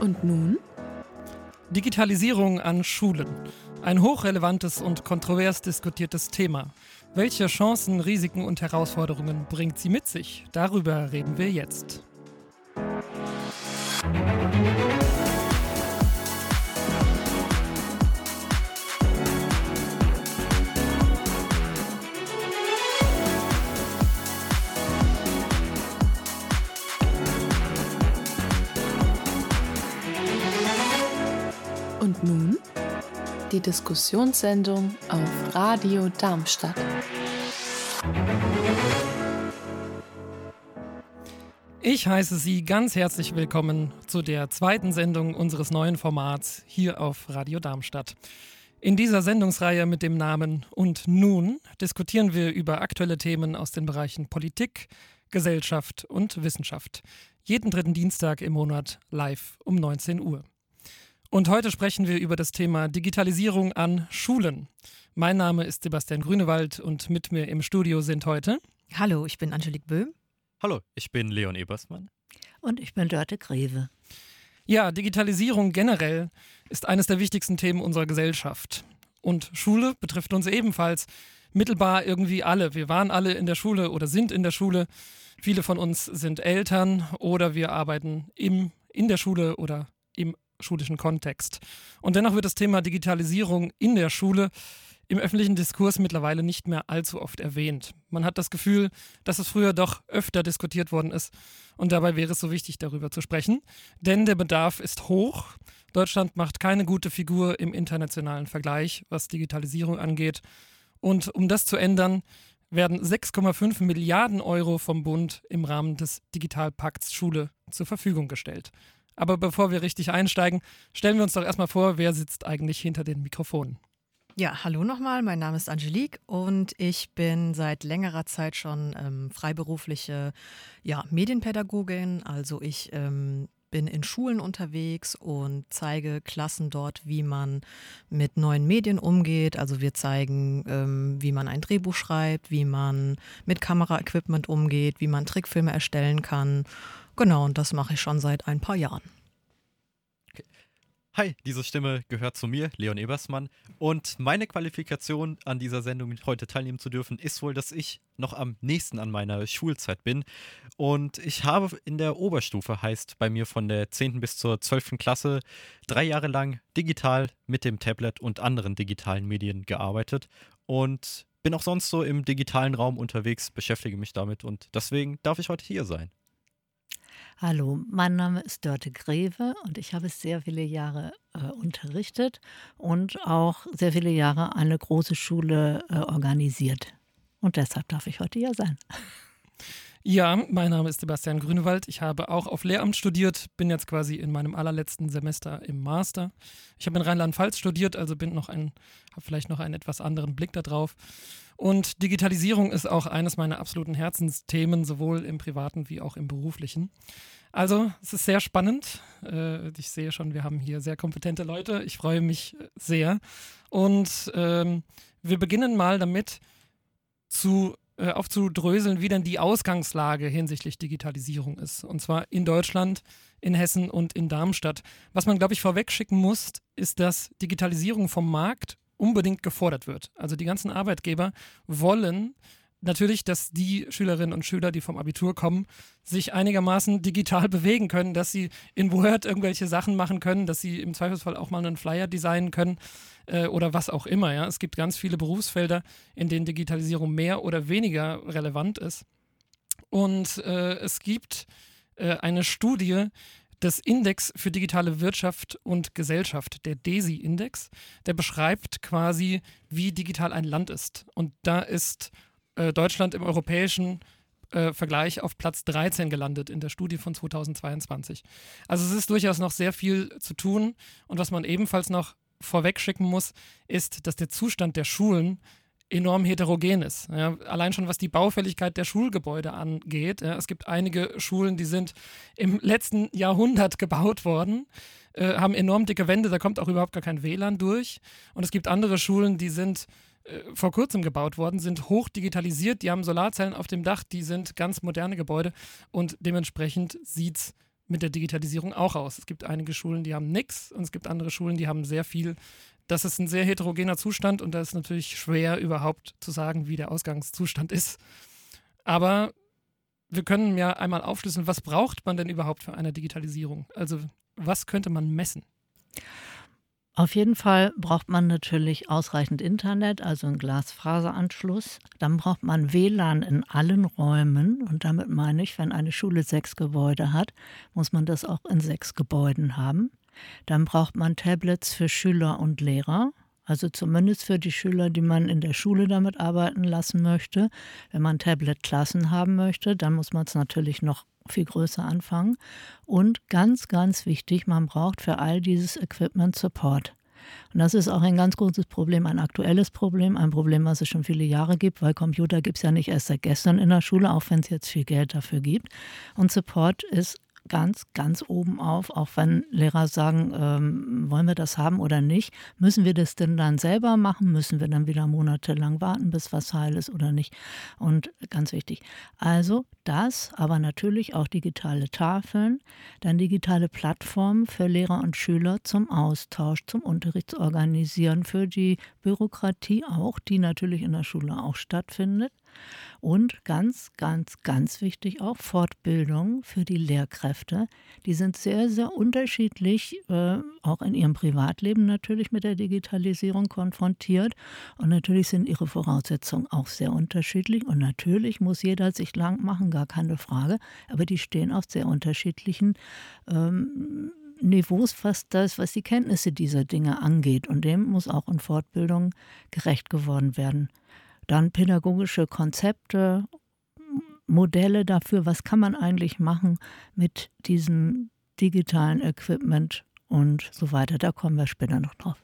Und nun? Digitalisierung an Schulen. Ein hochrelevantes und kontrovers diskutiertes Thema. Welche Chancen, Risiken und Herausforderungen bringt sie mit sich? Darüber reden wir jetzt. Die Diskussionssendung auf Radio Darmstadt. Ich heiße Sie ganz herzlich willkommen zu der zweiten Sendung unseres neuen Formats hier auf Radio Darmstadt. In dieser Sendungsreihe mit dem Namen Und nun diskutieren wir über aktuelle Themen aus den Bereichen Politik, Gesellschaft und Wissenschaft. Jeden dritten Dienstag im Monat live um 19 Uhr. Und heute sprechen wir über das Thema Digitalisierung an Schulen. Mein Name ist Sebastian Grünewald und mit mir im Studio sind heute. Hallo, ich bin Angelique Böhm. Hallo, ich bin Leon Ebersmann. Und ich bin Dörte Greve. Ja, Digitalisierung generell ist eines der wichtigsten Themen unserer Gesellschaft. Und Schule betrifft uns ebenfalls mittelbar irgendwie alle. Wir waren alle in der Schule oder sind in der Schule. Viele von uns sind Eltern oder wir arbeiten im, in der Schule oder schulischen Kontext. Und dennoch wird das Thema Digitalisierung in der Schule im öffentlichen Diskurs mittlerweile nicht mehr allzu oft erwähnt. Man hat das Gefühl, dass es früher doch öfter diskutiert worden ist und dabei wäre es so wichtig, darüber zu sprechen, denn der Bedarf ist hoch. Deutschland macht keine gute Figur im internationalen Vergleich, was Digitalisierung angeht. Und um das zu ändern, werden 6,5 Milliarden Euro vom Bund im Rahmen des Digitalpakts Schule zur Verfügung gestellt. Aber bevor wir richtig einsteigen, stellen wir uns doch erstmal vor, wer sitzt eigentlich hinter den Mikrofonen. Ja, hallo nochmal, mein Name ist Angelique und ich bin seit längerer Zeit schon ähm, freiberufliche ja, Medienpädagogin. Also ich ähm, bin in Schulen unterwegs und zeige Klassen dort, wie man mit neuen Medien umgeht. Also wir zeigen, ähm, wie man ein Drehbuch schreibt, wie man mit Kameraequipment umgeht, wie man Trickfilme erstellen kann Genau, und das mache ich schon seit ein paar Jahren. Hi, diese Stimme gehört zu mir, Leon Ebersmann. Und meine Qualifikation an dieser Sendung heute teilnehmen zu dürfen, ist wohl, dass ich noch am nächsten an meiner Schulzeit bin. Und ich habe in der Oberstufe, heißt bei mir von der 10. bis zur 12. Klasse, drei Jahre lang digital mit dem Tablet und anderen digitalen Medien gearbeitet. Und bin auch sonst so im digitalen Raum unterwegs, beschäftige mich damit und deswegen darf ich heute hier sein. Hallo, mein Name ist Dörte Greve und ich habe sehr viele Jahre äh, unterrichtet und auch sehr viele Jahre eine große Schule äh, organisiert. Und deshalb darf ich heute hier sein. Ja, mein Name ist Sebastian Grünewald. Ich habe auch auf Lehramt studiert, bin jetzt quasi in meinem allerletzten Semester im Master. Ich habe in Rheinland-Pfalz studiert, also bin noch ein, habe vielleicht noch einen etwas anderen Blick darauf. Und Digitalisierung ist auch eines meiner absoluten Herzensthemen, sowohl im privaten wie auch im beruflichen. Also, es ist sehr spannend. Äh, ich sehe schon, wir haben hier sehr kompetente Leute. Ich freue mich sehr. Und ähm, wir beginnen mal damit zu äh, aufzudröseln, wie denn die Ausgangslage hinsichtlich Digitalisierung ist. Und zwar in Deutschland, in Hessen und in Darmstadt. Was man, glaube ich, vorweg schicken muss, ist, dass Digitalisierung vom Markt unbedingt gefordert wird. Also die ganzen Arbeitgeber wollen natürlich, dass die Schülerinnen und Schüler, die vom Abitur kommen, sich einigermaßen digital bewegen können, dass sie in Word irgendwelche Sachen machen können, dass sie im Zweifelsfall auch mal einen Flyer designen können äh, oder was auch immer. Ja, es gibt ganz viele Berufsfelder, in denen Digitalisierung mehr oder weniger relevant ist. Und äh, es gibt äh, eine Studie, des Index für digitale Wirtschaft und Gesellschaft, der DESI-Index, der beschreibt quasi, wie digital ein Land ist. Und da ist äh, Deutschland im europäischen äh, Vergleich auf Platz 13 gelandet in der Studie von 2022. Also es ist durchaus noch sehr viel zu tun. Und was man ebenfalls noch vorweg schicken muss, ist, dass der Zustand der Schulen enorm heterogen ist. Ja, allein schon was die Baufälligkeit der Schulgebäude angeht. Ja, es gibt einige Schulen, die sind im letzten Jahrhundert gebaut worden, äh, haben enorm dicke Wände, da kommt auch überhaupt gar kein WLAN durch. Und es gibt andere Schulen, die sind äh, vor kurzem gebaut worden, sind hoch digitalisiert, die haben Solarzellen auf dem Dach, die sind ganz moderne Gebäude und dementsprechend sieht es mit der Digitalisierung auch aus. Es gibt einige Schulen, die haben nichts und es gibt andere Schulen, die haben sehr viel. Das ist ein sehr heterogener Zustand und da ist natürlich schwer überhaupt zu sagen, wie der Ausgangszustand ist. Aber wir können ja einmal aufschlüsseln, was braucht man denn überhaupt für eine Digitalisierung? Also was könnte man messen? Auf jeden Fall braucht man natürlich ausreichend Internet, also einen Glasfaseranschluss. Dann braucht man WLAN in allen Räumen. Und damit meine ich, wenn eine Schule sechs Gebäude hat, muss man das auch in sechs Gebäuden haben. Dann braucht man Tablets für Schüler und Lehrer. Also zumindest für die Schüler, die man in der Schule damit arbeiten lassen möchte. Wenn man Tablet-Klassen haben möchte, dann muss man es natürlich noch viel größer anfangen. Und ganz, ganz wichtig, man braucht für all dieses Equipment Support. Und das ist auch ein ganz großes Problem, ein aktuelles Problem, ein Problem, was es schon viele Jahre gibt, weil Computer gibt es ja nicht erst seit gestern in der Schule, auch wenn es jetzt viel Geld dafür gibt. Und Support ist ganz, ganz oben auf, auch wenn Lehrer sagen, ähm, wollen wir das haben oder nicht. Müssen wir das denn dann selber machen? Müssen wir dann wieder monatelang warten, bis was heil ist oder nicht? Und ganz wichtig, also das, aber natürlich auch digitale Tafeln, dann digitale Plattformen für Lehrer und Schüler zum Austausch, zum Unterrichtsorganisieren, für die Bürokratie auch, die natürlich in der Schule auch stattfindet. Und ganz, ganz, ganz wichtig auch Fortbildung für die Lehrkräfte. Die sind sehr, sehr unterschiedlich, äh, auch in ihrem Privatleben natürlich mit der Digitalisierung konfrontiert. Und natürlich sind ihre Voraussetzungen auch sehr unterschiedlich. Und natürlich muss jeder sich lang machen, gar keine Frage. Aber die stehen auf sehr unterschiedlichen ähm, Niveaus, was das, was die Kenntnisse dieser Dinge angeht. Und dem muss auch in Fortbildung gerecht geworden werden. Dann pädagogische Konzepte, Modelle dafür, was kann man eigentlich machen mit diesem digitalen Equipment und so weiter. Da kommen wir später noch drauf.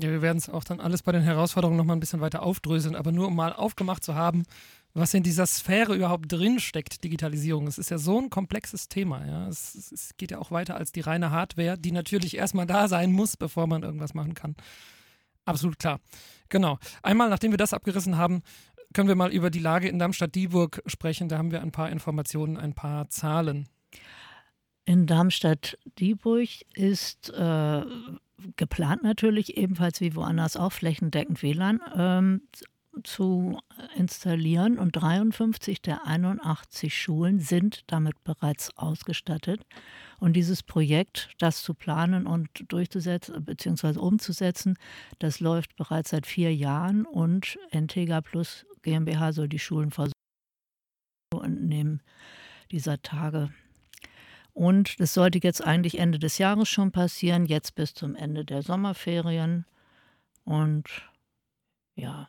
Ja, wir werden es auch dann alles bei den Herausforderungen noch mal ein bisschen weiter aufdröseln, aber nur um mal aufgemacht zu haben, was in dieser Sphäre überhaupt drinsteckt, Digitalisierung. Es ist ja so ein komplexes Thema. Ja? Es, es, geht ja auch weiter als die reine Hardware, die natürlich erstmal da sein muss, bevor man irgendwas machen kann. Absolut klar. Genau. Einmal, nachdem wir das abgerissen haben, können wir mal über die Lage in Darmstadt-Dieburg sprechen. Da haben wir ein paar Informationen, ein paar Zahlen. In Darmstadt-Dieburg ist äh, geplant natürlich ebenfalls wie woanders auch flächendeckend WLAN ähm, zu installieren und 53 der 81 Schulen sind damit bereits ausgestattet. Und dieses Projekt, das zu planen und durchzusetzen bzw. umzusetzen, das läuft bereits seit vier Jahren und Entega Plus GmbH soll die Schulen versorgen entnehmen dieser Tage. Und das sollte jetzt eigentlich Ende des Jahres schon passieren, jetzt bis zum Ende der Sommerferien. Und ja,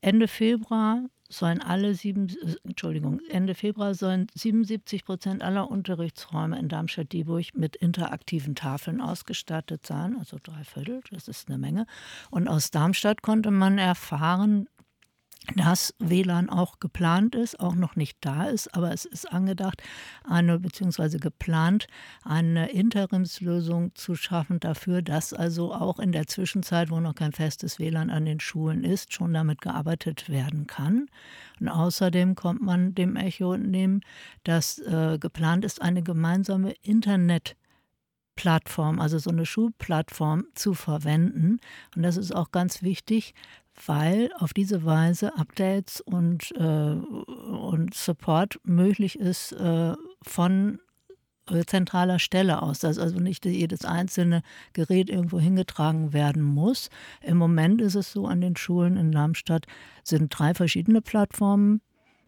Ende Februar sollen alle sieben, äh, Entschuldigung, Ende Februar sollen 77 Prozent aller Unterrichtsräume in Darmstadt-Dieburg mit interaktiven Tafeln ausgestattet sein, also drei Viertel, das ist eine Menge. Und aus Darmstadt konnte man erfahren, dass WLAN auch geplant ist, auch noch nicht da ist, aber es ist angedacht, eine beziehungsweise geplant, eine Interimslösung zu schaffen dafür, dass also auch in der Zwischenzeit, wo noch kein festes WLAN an den Schulen ist, schon damit gearbeitet werden kann. Und außerdem kommt man dem Echo entnehmen, dass äh, geplant ist, eine gemeinsame Internet- Plattform, also so eine Schulplattform zu verwenden. Und das ist auch ganz wichtig, weil auf diese Weise Updates und, äh, und Support möglich ist äh, von zentraler Stelle aus, dass also nicht jedes einzelne Gerät irgendwo hingetragen werden muss. Im Moment ist es so, an den Schulen in Darmstadt sind drei verschiedene Plattformen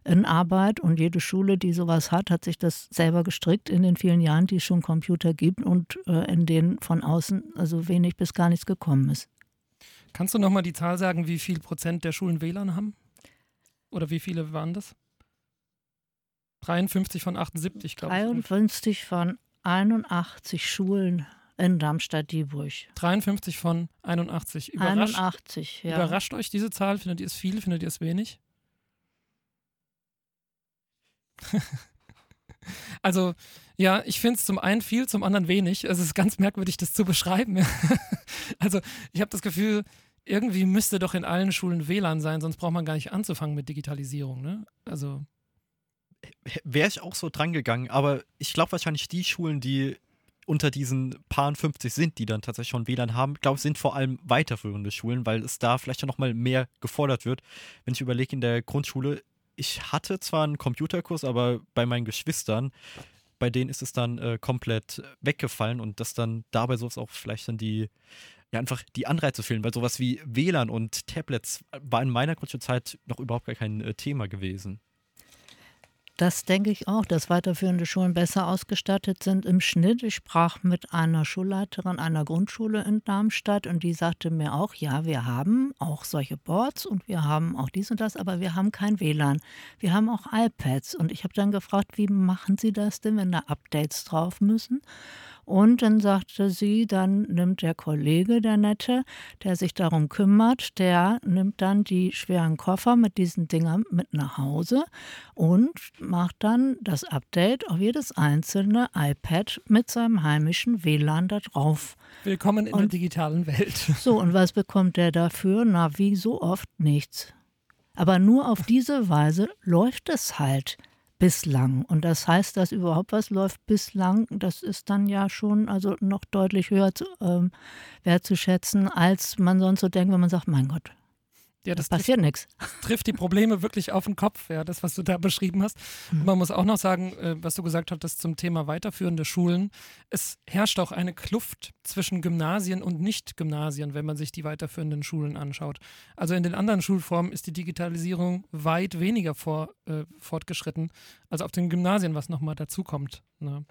in Arbeit und jede Schule, die sowas hat, hat sich das selber gestrickt in den vielen Jahren, die es schon Computer gibt und äh, in denen von außen also wenig bis gar nichts gekommen ist. Kannst du nochmal die Zahl sagen, wie viel Prozent der Schulen WLAN haben? Oder wie viele waren das? 53 von 78, glaube ich. 53 von 81 Schulen in Darmstadt-Dieburg. 53 von 81. Überrascht, 81, ja. Überrascht euch diese Zahl? Findet ihr es viel? Findet ihr es wenig? also, ja, ich finde es zum einen viel, zum anderen wenig. Es ist ganz merkwürdig, das zu beschreiben. also, ich habe das Gefühl, irgendwie müsste doch in allen Schulen WLAN sein, sonst braucht man gar nicht anzufangen mit Digitalisierung. Ne? Also. wäre ich auch so dran gegangen, aber ich glaube wahrscheinlich die Schulen, die unter diesen paar 50 sind, die dann tatsächlich schon WLAN haben, glaube ich, sind vor allem weiterführende Schulen, weil es da vielleicht noch mal mehr gefordert wird. Wenn ich überlege, in der Grundschule, ich hatte zwar einen Computerkurs, aber bei meinen Geschwistern, bei denen ist es dann äh, komplett weggefallen und dass dann dabei sowas auch vielleicht dann die, ja, einfach die Anreize fehlen, weil sowas wie WLAN und Tablets war in meiner Grundschulzeit noch überhaupt gar kein äh, Thema gewesen. Das denke ich auch, dass weiterführende Schulen besser ausgestattet sind im Schnitt. Ich sprach mit einer Schulleiterin einer Grundschule in Darmstadt und die sagte mir auch, ja, wir haben auch solche Boards und wir haben auch dies und das, aber wir haben kein WLAN. Wir haben auch iPads und ich habe dann gefragt, wie machen Sie das denn, wenn da Updates drauf müssen? Und dann sagte sie, dann nimmt der Kollege, der Nette, der sich darum kümmert, der nimmt dann die schweren Koffer mit diesen Dingern mit nach Hause und macht dann das Update auf jedes einzelne iPad mit seinem heimischen WLAN da drauf. Willkommen in und, der digitalen Welt. So, und was bekommt der dafür? Na, wie so oft nichts. Aber nur auf diese Weise läuft es halt bislang. Und das heißt, dass überhaupt was läuft bislang, das ist dann ja schon also noch deutlich höher zu, ähm, wertzuschätzen, als man sonst so denkt, wenn man sagt, mein Gott, ja, das, passiert nichts. Trifft die Probleme wirklich auf den Kopf, ja, das, was du da beschrieben hast. Mhm. Man muss auch noch sagen, äh, was du gesagt hattest zum Thema weiterführende Schulen. Es herrscht auch eine Kluft zwischen Gymnasien und Nicht-Gymnasien, wenn man sich die weiterführenden Schulen anschaut. Also in den anderen Schulformen ist die Digitalisierung weit weniger vor, äh, fortgeschritten als auf den Gymnasien, was nochmal dazukommt. Ne?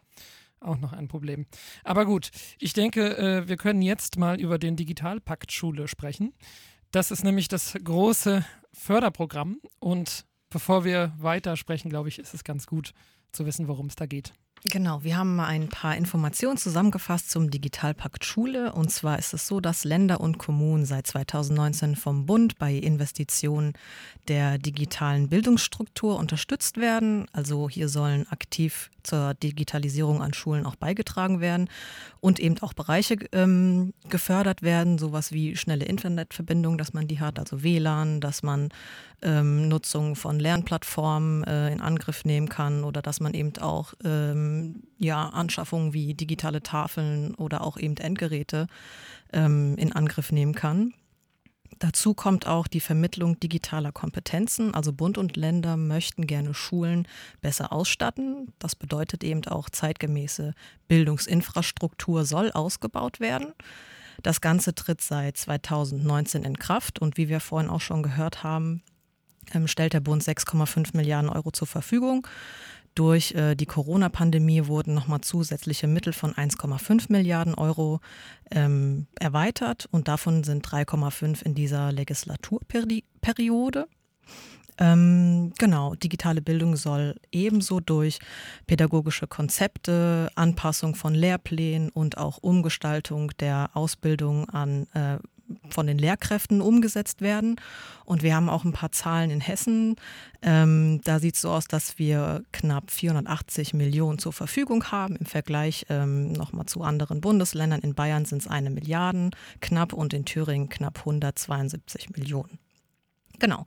auch noch ein Problem. Aber gut, ich denke, äh, wir können jetzt mal über den Digitalpakt Schule sprechen. Das ist nämlich das große Förderprogramm. Und bevor wir weitersprechen, glaube ich, ist es ganz gut zu wissen, worum es da geht. Genau, wir haben mal ein paar Informationen zusammengefasst zum Digitalpakt Schule. Und zwar ist es so, dass Länder und Kommunen seit 2019 vom Bund bei Investitionen der digitalen Bildungsstruktur unterstützt werden. Also hier sollen aktiv zur Digitalisierung an Schulen auch beigetragen werden und eben auch Bereiche ähm, gefördert werden, sowas wie schnelle Internetverbindung, dass man die hat, also WLAN, dass man ähm, Nutzung von Lernplattformen äh, in Angriff nehmen kann oder dass man eben auch ähm, ja, Anschaffungen wie digitale Tafeln oder auch eben Endgeräte ähm, in Angriff nehmen kann. Dazu kommt auch die Vermittlung digitaler Kompetenzen. Also Bund und Länder möchten gerne Schulen besser ausstatten. Das bedeutet eben auch zeitgemäße Bildungsinfrastruktur soll ausgebaut werden. Das Ganze tritt seit 2019 in Kraft und wie wir vorhin auch schon gehört haben, ähm, stellt der Bund 6,5 Milliarden Euro zur Verfügung. Durch äh, die Corona-Pandemie wurden nochmal zusätzliche Mittel von 1,5 Milliarden Euro ähm, erweitert und davon sind 3,5 in dieser Legislaturperiode. Ähm, genau, digitale Bildung soll ebenso durch pädagogische Konzepte, Anpassung von Lehrplänen und auch Umgestaltung der Ausbildung an äh, von den Lehrkräften umgesetzt werden. Und wir haben auch ein paar Zahlen in Hessen. Ähm, da sieht es so aus, dass wir knapp 480 Millionen zur Verfügung haben. Im Vergleich ähm, nochmal zu anderen Bundesländern. In Bayern sind es eine Milliarde knapp und in Thüringen knapp 172 Millionen. Genau.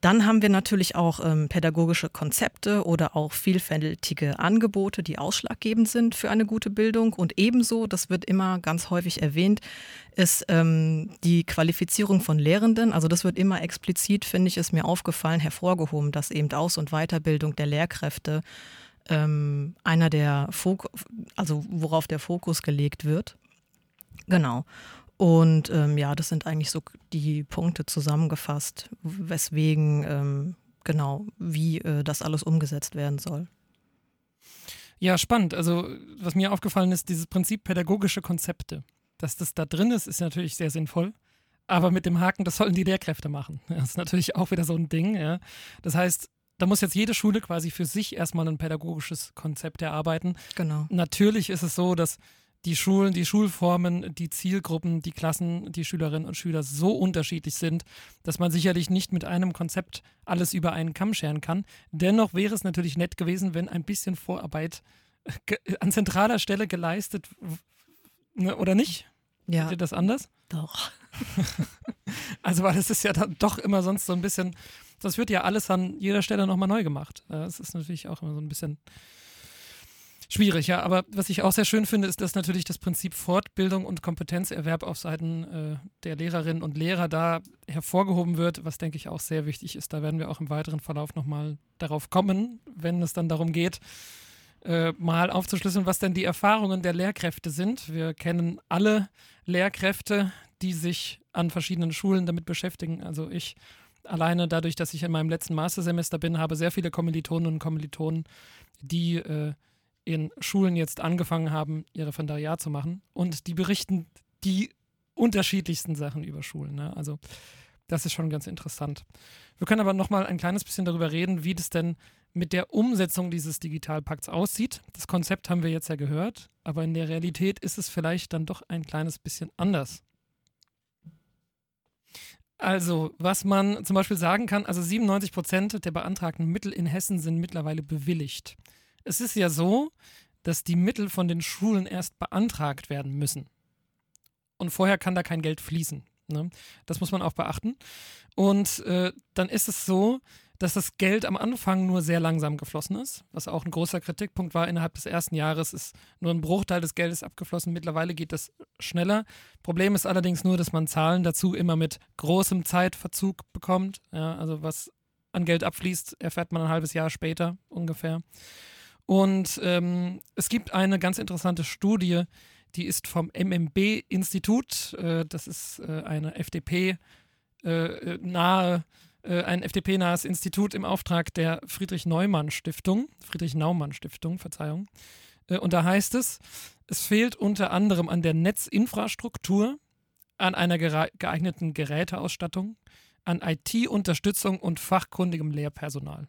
Dann haben wir natürlich auch ähm, pädagogische Konzepte oder auch vielfältige Angebote, die ausschlaggebend sind für eine gute Bildung. Und ebenso, das wird immer ganz häufig erwähnt, ist ähm, die Qualifizierung von Lehrenden. Also das wird immer explizit, finde ich, ist mir aufgefallen, hervorgehoben, dass eben Aus- und Weiterbildung der Lehrkräfte ähm, einer der Fokus, also worauf der Fokus gelegt wird. Genau. Und ähm, ja, das sind eigentlich so die Punkte zusammengefasst, weswegen ähm, genau, wie äh, das alles umgesetzt werden soll. Ja, spannend. Also, was mir aufgefallen ist, dieses Prinzip pädagogische Konzepte. Dass das da drin ist, ist natürlich sehr sinnvoll. Aber mit dem Haken, das sollen die Lehrkräfte machen. Das ist natürlich auch wieder so ein Ding. Ja. Das heißt, da muss jetzt jede Schule quasi für sich erstmal ein pädagogisches Konzept erarbeiten. Genau. Natürlich ist es so, dass die Schulen, die Schulformen, die Zielgruppen, die Klassen, die Schülerinnen und Schüler so unterschiedlich sind, dass man sicherlich nicht mit einem Konzept alles über einen Kamm scheren kann. Dennoch wäre es natürlich nett gewesen, wenn ein bisschen Vorarbeit an zentraler Stelle geleistet ne, oder nicht? Ja. Seht ihr das anders? Doch. also, weil es ist ja dann doch immer sonst so ein bisschen Das wird ja alles an jeder Stelle nochmal neu gemacht. Das ist natürlich auch immer so ein bisschen schwierig, ja. Aber was ich auch sehr schön finde, ist, dass natürlich das Prinzip Fortbildung und Kompetenzerwerb auf Seiten äh, der Lehrerinnen und Lehrer da hervorgehoben wird, was denke ich auch sehr wichtig ist. Da werden wir auch im weiteren Verlauf nochmal darauf kommen, wenn es dann darum geht, äh, mal aufzuschlüsseln, was denn die Erfahrungen der Lehrkräfte sind. Wir kennen alle Lehrkräfte, die sich an verschiedenen Schulen damit beschäftigen. Also ich alleine dadurch, dass ich in meinem letzten Mastersemester bin, habe sehr viele Kommilitonen und Kommilitonen, die äh, in Schulen jetzt angefangen haben, ihr Referendariat zu machen. Und die berichten die unterschiedlichsten Sachen über Schulen. Ne? Also das ist schon ganz interessant. Wir können aber noch mal ein kleines bisschen darüber reden, wie das denn mit der Umsetzung dieses Digitalpakts aussieht. Das Konzept haben wir jetzt ja gehört, aber in der Realität ist es vielleicht dann doch ein kleines bisschen anders. Also, was man zum Beispiel sagen kann, also 97 Prozent der beantragten Mittel in Hessen sind mittlerweile bewilligt. Es ist ja so, dass die Mittel von den Schulen erst beantragt werden müssen. Und vorher kann da kein Geld fließen. Ne? Das muss man auch beachten. Und äh, dann ist es so, dass das Geld am Anfang nur sehr langsam geflossen ist, was auch ein großer Kritikpunkt war. Innerhalb des ersten Jahres ist nur ein Bruchteil des Geldes abgeflossen. Mittlerweile geht das schneller. Problem ist allerdings nur, dass man Zahlen dazu immer mit großem Zeitverzug bekommt. Ja, also was an Geld abfließt, erfährt man ein halbes Jahr später ungefähr. Und ähm, es gibt eine ganz interessante Studie, die ist vom MMB-Institut. Äh, das ist äh, eine FDP-nahe, äh, äh, ein FDP-nahes Institut im Auftrag der Friedrich-Neumann-Stiftung, Friedrich-Naumann-Stiftung, Verzeihung. Äh, und da heißt es, es fehlt unter anderem an der Netzinfrastruktur, an einer geeigneten Geräteausstattung, an IT-Unterstützung und fachkundigem Lehrpersonal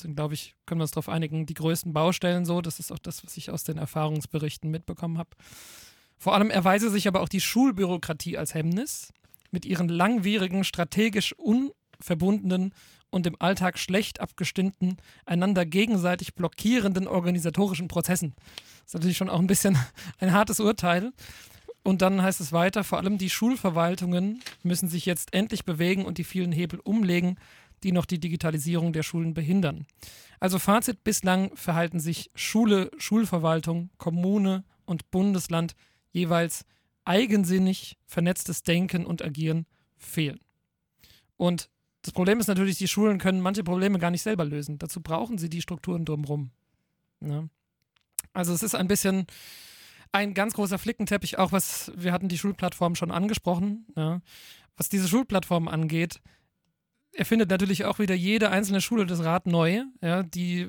sind, glaube ich, können wir uns darauf einigen, die größten Baustellen so. Das ist auch das, was ich aus den Erfahrungsberichten mitbekommen habe. Vor allem erweise sich aber auch die Schulbürokratie als Hemmnis mit ihren langwierigen, strategisch unverbundenen und im Alltag schlecht abgestimmten, einander gegenseitig blockierenden organisatorischen Prozessen. Das ist natürlich schon auch ein bisschen ein hartes Urteil. Und dann heißt es weiter, vor allem die Schulverwaltungen müssen sich jetzt endlich bewegen und die vielen Hebel umlegen, die noch die Digitalisierung der Schulen behindern. Also Fazit, bislang verhalten sich Schule, Schulverwaltung, Kommune und Bundesland jeweils eigensinnig, vernetztes Denken und Agieren fehlen. Und das Problem ist natürlich, die Schulen können manche Probleme gar nicht selber lösen. Dazu brauchen sie die Strukturen drumherum. Ja. Ne? Also es ist ein bisschen ein ganz großer Flickenteppich, auch was, wir hatten die Schulplattform schon angesprochen. Ja. Was diese Schulplattform angeht, erfindet natürlich auch wieder jede einzelne Schule das Rad neu. Ja, die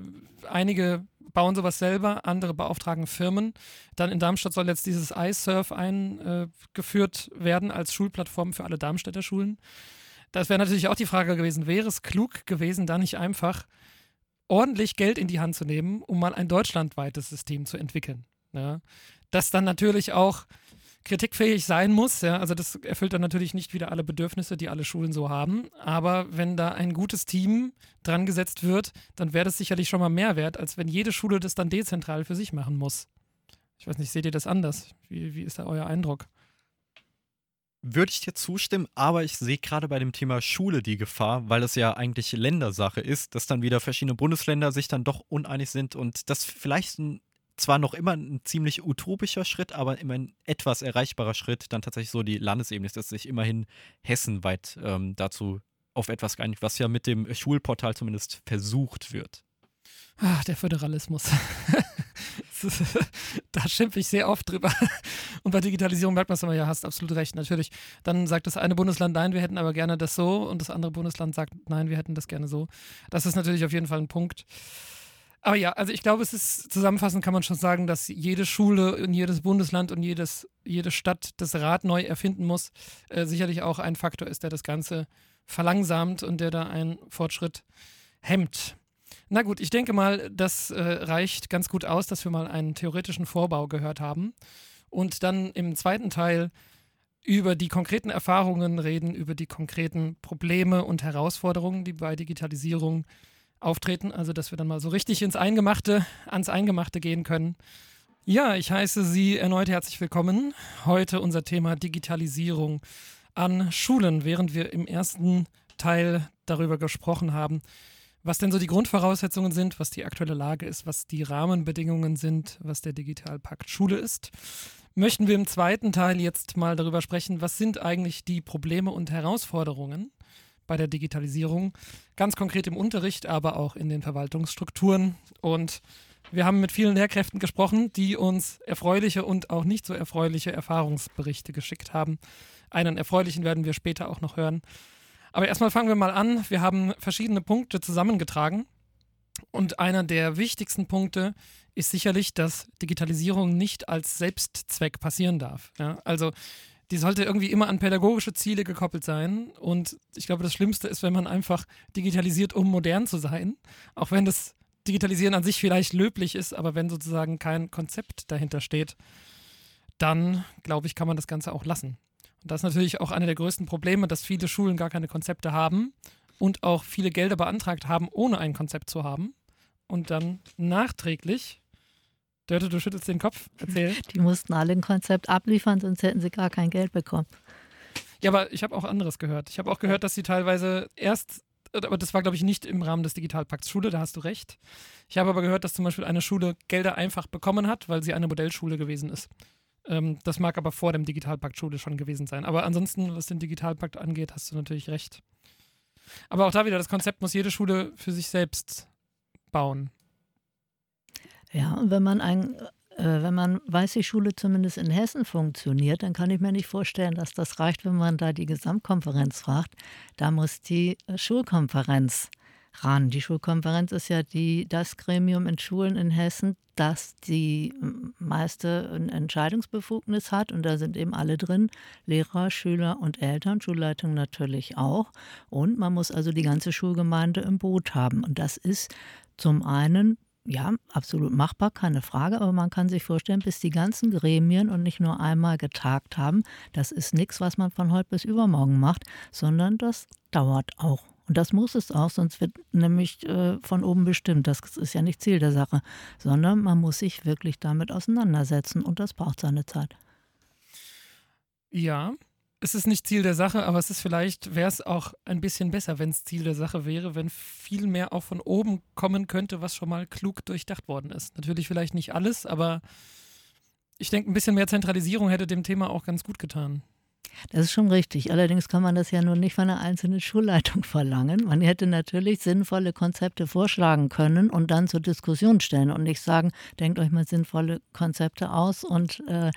einige bauen sowas selber, andere beauftragen Firmen. Dann in Darmstadt soll jetzt dieses iSurf eingeführt werden als Schulplattform für alle Darmstädter Schulen. Das wäre natürlich auch die Frage gewesen, wäre es klug gewesen, da nicht einfach ordentlich Geld in die Hand zu nehmen, um mal ein deutschlandweites System zu entwickeln. Ja? Das dann natürlich auch kritikfähig sein muss. Ja? Also das erfüllt dann natürlich nicht wieder alle Bedürfnisse, die alle Schulen so haben. Aber wenn da ein gutes Team dran gesetzt wird, dann wäre das sicherlich schon mal mehr wert, als wenn jede Schule das dann dezentral für sich machen muss. Ich weiß nicht, seht ihr das anders? Wie, wie ist da euer Eindruck? Würde ich dir zustimmen, aber ich sehe gerade bei dem Thema Schule die Gefahr, weil es ja eigentlich Ländersache ist, dass dann wieder verschiedene Bundesländer sich dann doch uneinig sind und das vielleicht ein zwar noch immer ein ziemlich utopischer Schritt, aber immer ein etwas erreichbarer Schritt, dann tatsächlich so die Landesebene ist, dass sich immerhin hessenweit ähm, dazu auf etwas geeinigt, was ja mit dem Schulportal zumindest versucht wird. Ach, der Föderalismus. da schimpfe ich sehr oft drüber. Und bei Digitalisierung merkt man es immer, ja, hast absolut recht, natürlich. Dann sagt das eine Bundesland, nein, wir hätten aber gerne das so. Und das andere Bundesland sagt, nein, wir hätten das gerne so. Das ist natürlich auf jeden Fall ein Punkt. Aber ja, also ich glaube, es ist zusammenfassend kann man schon sagen, dass jede Schule in jedes Bundesland und jedes, jede Stadt das Rad neu erfinden muss. Äh, sicherlich auch ein Faktor ist, der das Ganze verlangsamt und der da einen Fortschritt hemmt. Na gut, ich denke mal, das äh, reicht ganz gut aus, dass wir mal einen theoretischen Vorbau gehört haben und dann im zweiten Teil über die konkreten Erfahrungen reden, über die konkreten Probleme und Herausforderungen, die bei Digitalisierung äh, auftreten, also dass wir dann mal so richtig ins Eingemachte, ans Eingemachte gehen können. Ja, ich heiße Sie erneut herzlich willkommen. Heute unser Thema Digitalisierung an Schulen, während wir im ersten Teil darüber gesprochen haben, was denn so die Grundvoraussetzungen sind, was die aktuelle Lage ist, was die Rahmenbedingungen sind, was der Digitalpakt Schule ist, möchten wir im zweiten Teil jetzt mal darüber sprechen, was sind eigentlich die Probleme und Herausforderungen bei der Digitalisierung, ganz konkret im Unterricht, aber auch in den Verwaltungsstrukturen. Und wir haben mit vielen Lehrkräften gesprochen, die uns erfreuliche und auch nicht so erfreuliche Erfahrungsberichte geschickt haben. Einen erfreulichen werden wir später auch noch hören. Aber erstmal fangen wir mal an. Wir haben verschiedene Punkte zusammengetragen. Und einer der wichtigsten Punkte ist sicherlich, dass Digitalisierung nicht als Selbstzweck passieren darf. Ja? Also die sollte irgendwie immer an pädagogische Ziele gekoppelt sein. Und ich glaube, das Schlimmste ist, wenn man einfach digitalisiert, um modern zu sein. Auch wenn das Digitalisieren an sich vielleicht löblich ist, aber wenn sozusagen kein Konzept dahinter steht, dann glaube ich, kann man das Ganze auch lassen. Und das ist natürlich auch eine der größten Probleme, dass viele Schulen gar keine Konzepte haben und auch viele Gelder beantragt haben, ohne ein Konzept zu haben. Und dann nachträglich, Dörte, du schüttelst den Kopf, erzähl. Die mussten alle ein Konzept abliefern, sonst hätten sie gar kein Geld bekommen. Ja, aber ich habe auch anderes gehört. Ich habe auch gehört, dass sie teilweise erst, aber das war, glaube ich, nicht im Rahmen des Digitalpakts Schule, da hast du recht. Ich habe aber gehört, dass zum Beispiel eine Schule Gelder einfach bekommen hat, weil sie eine Modellschule gewesen ist. Ähm, das mag aber vor dem Digitalpakt Schule schon gewesen sein. Aber ansonsten, was den Digitalpakt angeht, hast du natürlich recht. Aber auch da wieder, das Konzept muss jede Schule für sich selbst bauen. Ja, und wenn man ein äh, wenn man weiß, die Schule zumindest in Hessen funktioniert, dann kann ich mir nicht vorstellen, dass das reicht, wenn man da die Gesamtkonferenz fragt. Da muss die äh, Schulkonferenz ran. Die Schulkonferenz ist ja die, das Gremium in Schulen in Hessen, das die meiste Entscheidungsbefugnis hat. Und da sind eben alle drin, Lehrer, Schüler und Eltern, Schulleitung natürlich auch. Und man muss also die ganze Schulgemeinde im Boot haben. Und das ist zum einen ja, absolut machbar, keine Frage, aber man kann sich vorstellen, bis die ganzen Gremien und nicht nur einmal getagt haben, das ist nichts, was man von heute bis übermorgen macht, sondern das dauert auch. Und das muss es auch, sonst wird nämlich äh, von oben bestimmt. Das ist ja nicht Ziel der Sache, sondern man muss sich wirklich damit auseinandersetzen und das braucht seine Zeit. Ja, es ist nicht Ziel der Sache, aber es ist vielleicht, wäre es auch ein bisschen besser, wenn es Ziel der Sache wäre, wenn viel mehr auch von oben kommen könnte, was schon mal klug durchdacht worden ist. Natürlich vielleicht nicht alles, aber ich denke, ein bisschen mehr Zentralisierung hätte dem Thema auch ganz gut getan. Das ist schon richtig. Allerdings kann man das ja nur nicht von einer einzelnen Schulleitung verlangen. Man hätte natürlich sinnvolle Konzepte vorschlagen können und dann zur Diskussion stellen und nicht sagen, denkt euch mal sinnvolle Konzepte aus und äh,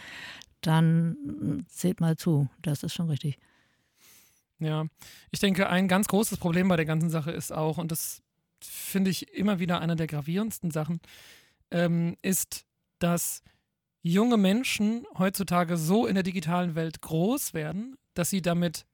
dann seht mal zu. Das ist schon richtig. Ja, ich denke, ein ganz großes Problem bei der ganzen Sache ist auch, und das finde ich immer wieder einer der gravierendsten Sachen, ähm, ist, dass junge Menschen heutzutage so in der digitalen Welt groß werden, dass sie damit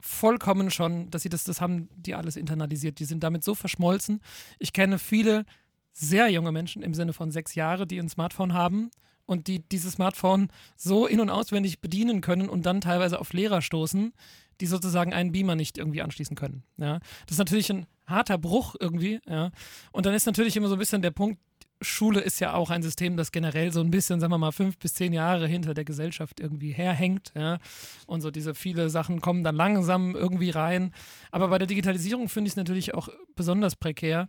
vollkommen schon, dass sie das, das haben die alles internalisiert. Die sind damit so verschmolzen. Ich kenne viele sehr junge Menschen im Sinne von sechs Jahre, die ein Smartphone haben und die dieses Smartphone so in- und auswendig bedienen können und dann teilweise auf Lehrer stoßen, die sozusagen einen Beamer nicht irgendwie anschließen können. Ja? Das ist natürlich ein harter Bruch irgendwie. Ja? Und dann ist natürlich immer so ein bisschen der Punkt, Schule ist ja auch ein System, das generell so ein bisschen, sagen wir mal, fünf bis zehn Jahre hinter der Gesellschaft irgendwie herhängt. Ja? Und so diese viele Sachen kommen dann langsam irgendwie rein. Aber bei der Digitalisierung finde ich es natürlich auch besonders prekär,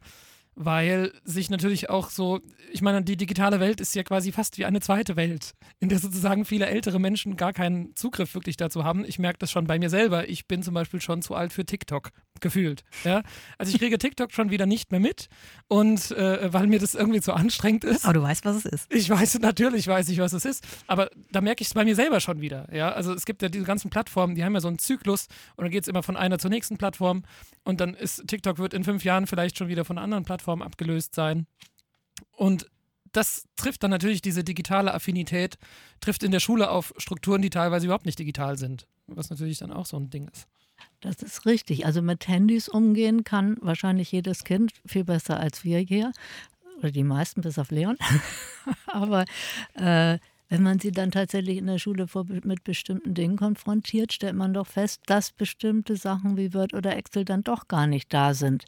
weil sich natürlich auch so, ich meine, die digitale Welt ist ja quasi fast wie eine zweite Welt, in der sozusagen viele ältere Menschen gar keinen Zugriff wirklich dazu haben. Ich merke das schon bei mir selber. Ich bin zum Beispiel schon zu alt für TikTok gefühlt. Ja? Also ich kriege TikTok schon wieder nicht mehr mit und äh, weil mir das irgendwie zu anstrengend ist. Aber du weißt, was es ist. Ich weiß, natürlich weiß ich, was es ist, aber da merke ich es bei mir selber schon wieder. Ja? Also es gibt ja diese ganzen Plattformen, die haben ja so einen Zyklus und dann geht es immer von einer zur nächsten Plattform und dann ist TikTok wird in fünf Jahren vielleicht schon wieder von einer anderen Plattform abgelöst sein. Und das trifft dann natürlich diese digitale Affinität, trifft in der Schule auf Strukturen, die teilweise überhaupt nicht digital sind, was natürlich dann auch so ein Ding ist. Das ist richtig. Also mit Handys umgehen kann wahrscheinlich jedes Kind viel besser als wir hier. Oder die meisten, bis auf Leon. Aber äh, wenn man sie dann tatsächlich in der Schule vor, mit bestimmten Dingen konfrontiert, stellt man doch fest, dass bestimmte Sachen wie Word oder Excel dann doch gar nicht da sind.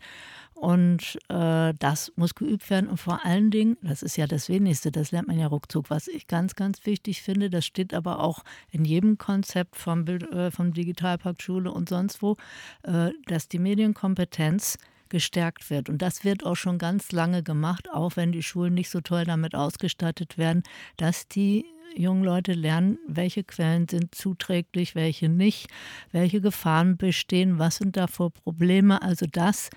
Und äh, das muss geübt werden. Und vor allen Dingen, das ist ja das Wenigste, das lernt man ja ruckzuck. Was ich ganz, ganz wichtig finde, das steht aber auch in jedem Konzept vom, äh, vom Digitalpakt Schule und sonst wo, äh, dass die Medienkompetenz gestärkt wird. Und das wird auch schon ganz lange gemacht, auch wenn die Schulen nicht so toll damit ausgestattet werden, dass die jungen Leute lernen, welche Quellen sind zuträglich, welche nicht, welche Gefahren bestehen, was sind da für Probleme. Also das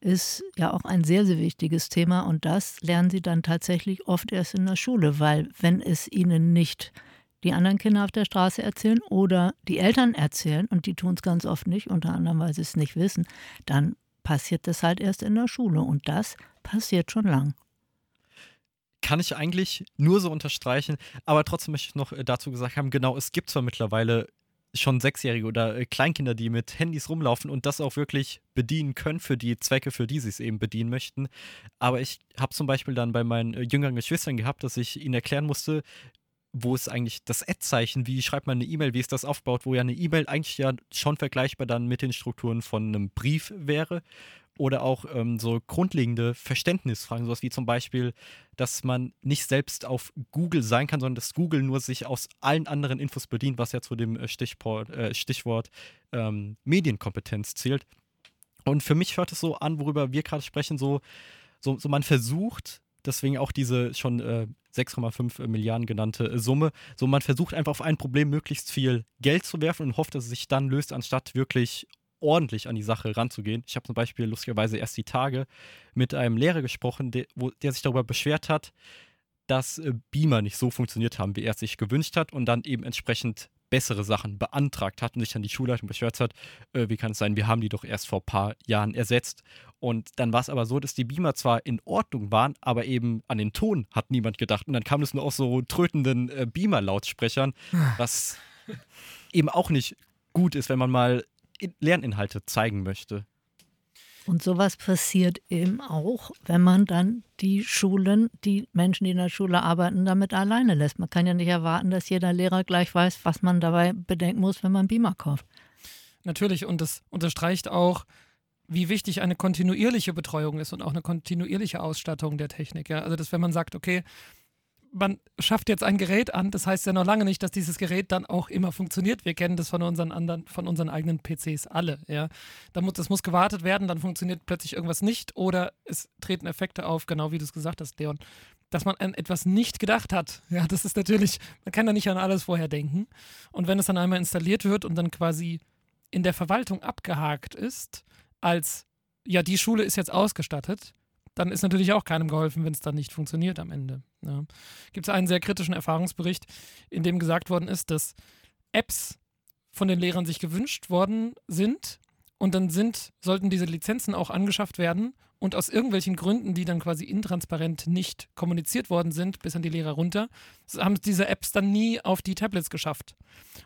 ist ja auch ein sehr, sehr wichtiges Thema und das lernen sie dann tatsächlich oft erst in der Schule, weil wenn es ihnen nicht die anderen Kinder auf der Straße erzählen oder die Eltern erzählen und die tun es ganz oft nicht, unter anderem, weil sie es nicht wissen, dann passiert das halt erst in der Schule und das passiert schon lang. Kann ich eigentlich nur so unterstreichen, aber trotzdem möchte ich noch äh, dazu gesagt haben, genau, es gibt zwar mittlerweile schon Sechsjährige oder äh, Kleinkinder, die mit Handys rumlaufen und das auch wirklich bedienen können für die Zwecke, für die sie es eben bedienen möchten. Aber ich habe zum Beispiel dann bei meinen äh, jüngeren Geschwistern gehabt, dass ich ihnen erklären musste, wo ist eigentlich das Ad-Zeichen, wie schreibt man eine E-Mail, wie ist das aufgebaut, wo ja eine E-Mail eigentlich ja schon vergleichbar dann mit den Strukturen von einem Brief wäre. Oder auch ähm, so grundlegende Verständnisfragen, sowas wie zum Beispiel, dass man nicht selbst auf Google sein kann, sondern dass Google nur sich aus allen anderen Infos bedient, was ja zu dem äh, Stichwort, äh, Stichwort ähm, Medienkompetenz zählt. Und für mich hört es so an, worüber wir gerade sprechen, so, so, so man versucht, deswegen auch diese schon äh, 6,5 Milliarden genannte äh, Summe. So, man versucht einfach auf ein Problem möglichst viel Geld zu werfen und hofft, dass es sich dann löst, anstatt wirklich ordentlich an die Sache ranzugehen. Ich habe zum Beispiel lustigerweise erst die Tage mit einem Lehrer gesprochen, der, wo, der sich darüber beschwert hat, dass äh, Beamer nicht so funktioniert haben, wie er es sich gewünscht hat und dann eben entsprechend bessere Sachen beantragt hat und sich dann die Schulleitung beschwert hat, äh, wie kann es sein, wir haben die doch erst vor ein paar Jahren ersetzt. Und dann war es aber so, dass die Beamer zwar in Ordnung waren, aber eben an den Ton hat niemand gedacht. Und dann kam es nur aus so trötenden äh, Beamer-Lautsprechern, was eben auch nicht gut ist, wenn man mal Lerninhalte zeigen möchte. Und sowas passiert eben auch, wenn man dann die Schulen, die Menschen, die in der Schule arbeiten, damit alleine lässt. Man kann ja nicht erwarten, dass jeder Lehrer gleich weiß, was man dabei bedenken muss, wenn man Beamer kauft. Natürlich, und das unterstreicht auch, wie wichtig eine kontinuierliche Betreuung ist und auch eine kontinuierliche Ausstattung der Technik. Ja? Also, dass wenn man sagt, okay, man schafft jetzt ein Gerät an, das heißt ja noch lange nicht, dass dieses Gerät dann auch immer funktioniert. Wir kennen das von unseren anderen, von unseren eigenen PCs alle, ja. das muss gewartet werden, dann funktioniert plötzlich irgendwas nicht oder es treten Effekte auf, genau wie du es gesagt hast, Leon. Dass man an etwas nicht gedacht hat. Ja, das ist natürlich, man kann da nicht an alles vorher denken. Und wenn es dann einmal installiert wird und dann quasi in der Verwaltung abgehakt ist, als ja, die Schule ist jetzt ausgestattet, dann ist natürlich auch keinem geholfen, wenn es dann nicht funktioniert am Ende. Ja. Gibt es einen sehr kritischen Erfahrungsbericht, in dem gesagt worden ist, dass Apps von den Lehrern sich gewünscht worden sind und dann sind, sollten diese Lizenzen auch angeschafft werden und aus irgendwelchen Gründen, die dann quasi intransparent nicht kommuniziert worden sind, bis an die Lehrer runter, haben diese Apps dann nie auf die Tablets geschafft.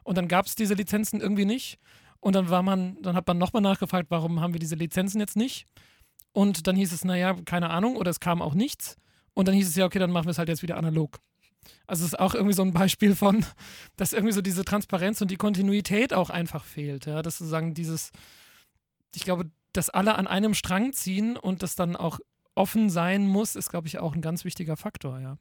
Und dann gab es diese Lizenzen irgendwie nicht. Und dann war man, dann hat man nochmal nachgefragt, warum haben wir diese Lizenzen jetzt nicht? Und dann hieß es, naja, keine Ahnung, oder es kam auch nichts. Und dann hieß es ja, okay, dann machen wir es halt jetzt wieder analog. Also es ist auch irgendwie so ein Beispiel von, dass irgendwie so diese Transparenz und die Kontinuität auch einfach fehlt. Ja, dass sozusagen dieses, ich glaube, dass alle an einem Strang ziehen und das dann auch offen sein muss, ist, glaube ich, auch ein ganz wichtiger Faktor, ja.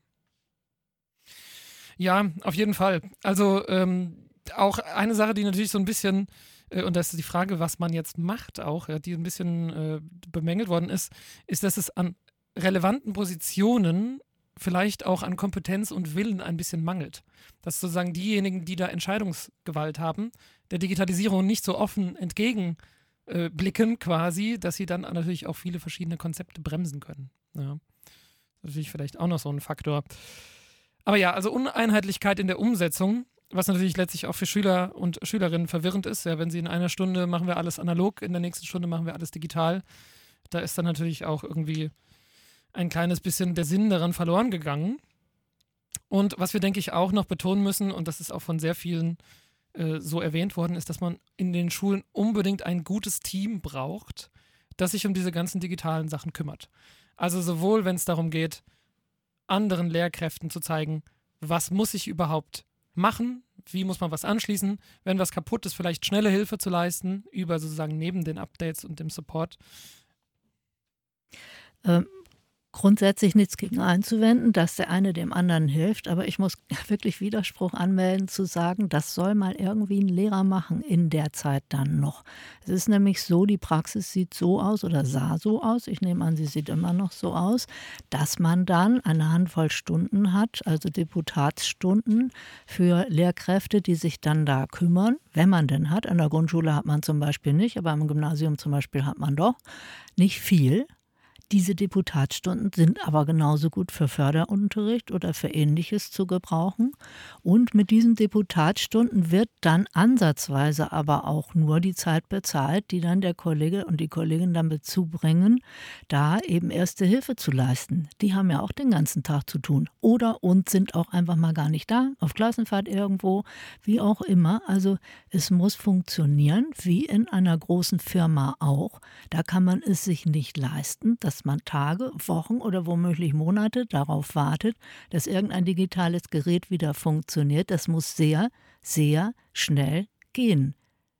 Ja, auf jeden Fall. Also ähm, auch eine Sache, die natürlich so ein bisschen und das ist die Frage, was man jetzt macht auch, die ein bisschen äh, bemängelt worden ist, ist, dass es an relevanten Positionen vielleicht auch an Kompetenz und Willen ein bisschen mangelt. Dass sozusagen diejenigen, die da Entscheidungsgewalt haben, der Digitalisierung nicht so offen entgegenblicken äh, quasi, dass sie dann natürlich auch viele verschiedene Konzepte bremsen können. Ja. Natürlich vielleicht auch noch so ein Faktor. Aber ja, also Uneinheitlichkeit in der Umsetzung was natürlich letztlich auch für Schüler und Schülerinnen verwirrend ist. Ja, wenn sie in einer Stunde machen wir alles analog, in der nächsten Stunde machen wir alles digital. Da ist dann natürlich auch irgendwie ein kleines bisschen der Sinn daran verloren gegangen. Und was wir, denke ich, auch noch betonen müssen, und das ist auch von sehr vielen äh, so erwähnt worden, ist, dass man in den Schulen unbedingt ein gutes Team braucht, das sich um diese ganzen digitalen Sachen kümmert. Also sowohl, wenn es darum geht, anderen Lehrkräften zu zeigen, was muss ich überhaupt machen? Wie muss man was anschließen? Wenn was kaputt ist, vielleicht schnelle Hilfe zu leisten, über sozusagen neben den Updates und dem Support. Grundsätzlich nichts gegen einzuwenden, dass der eine dem anderen hilft, aber ich muss wirklich Widerspruch anmelden zu sagen, das soll mal irgendwie ein Lehrer machen in der Zeit dann noch. Es ist nämlich so, die Praxis sieht so aus oder sah so aus, ich nehme an, sie sieht immer noch so aus, dass man dann eine Handvoll Stunden hat, also Deputatsstunden für Lehrkräfte, die sich dann da kümmern, wenn man denn hat. An der Grundschule hat man zum Beispiel nicht, aber im Gymnasium zum Beispiel hat man doch nicht viel. Diese Deputatsstunden sind aber genauso gut für Förderunterricht oder für ähnliches zu gebrauchen. Und mit diesen Deputatsstunden wird dann ansatzweise aber auch nur die Zeit bezahlt, die dann der Kollege und die Kollegin dann zubringen, da eben erste Hilfe zu leisten. Die haben ja auch den ganzen Tag zu tun. Oder und sind auch einfach mal gar nicht da, auf Klassenfahrt irgendwo, wie auch immer. Also es muss funktionieren, wie in einer großen Firma auch. Da kann man es sich nicht leisten, dass dass man Tage, Wochen oder womöglich Monate darauf wartet, dass irgendein digitales Gerät wieder funktioniert. Das muss sehr, sehr schnell gehen.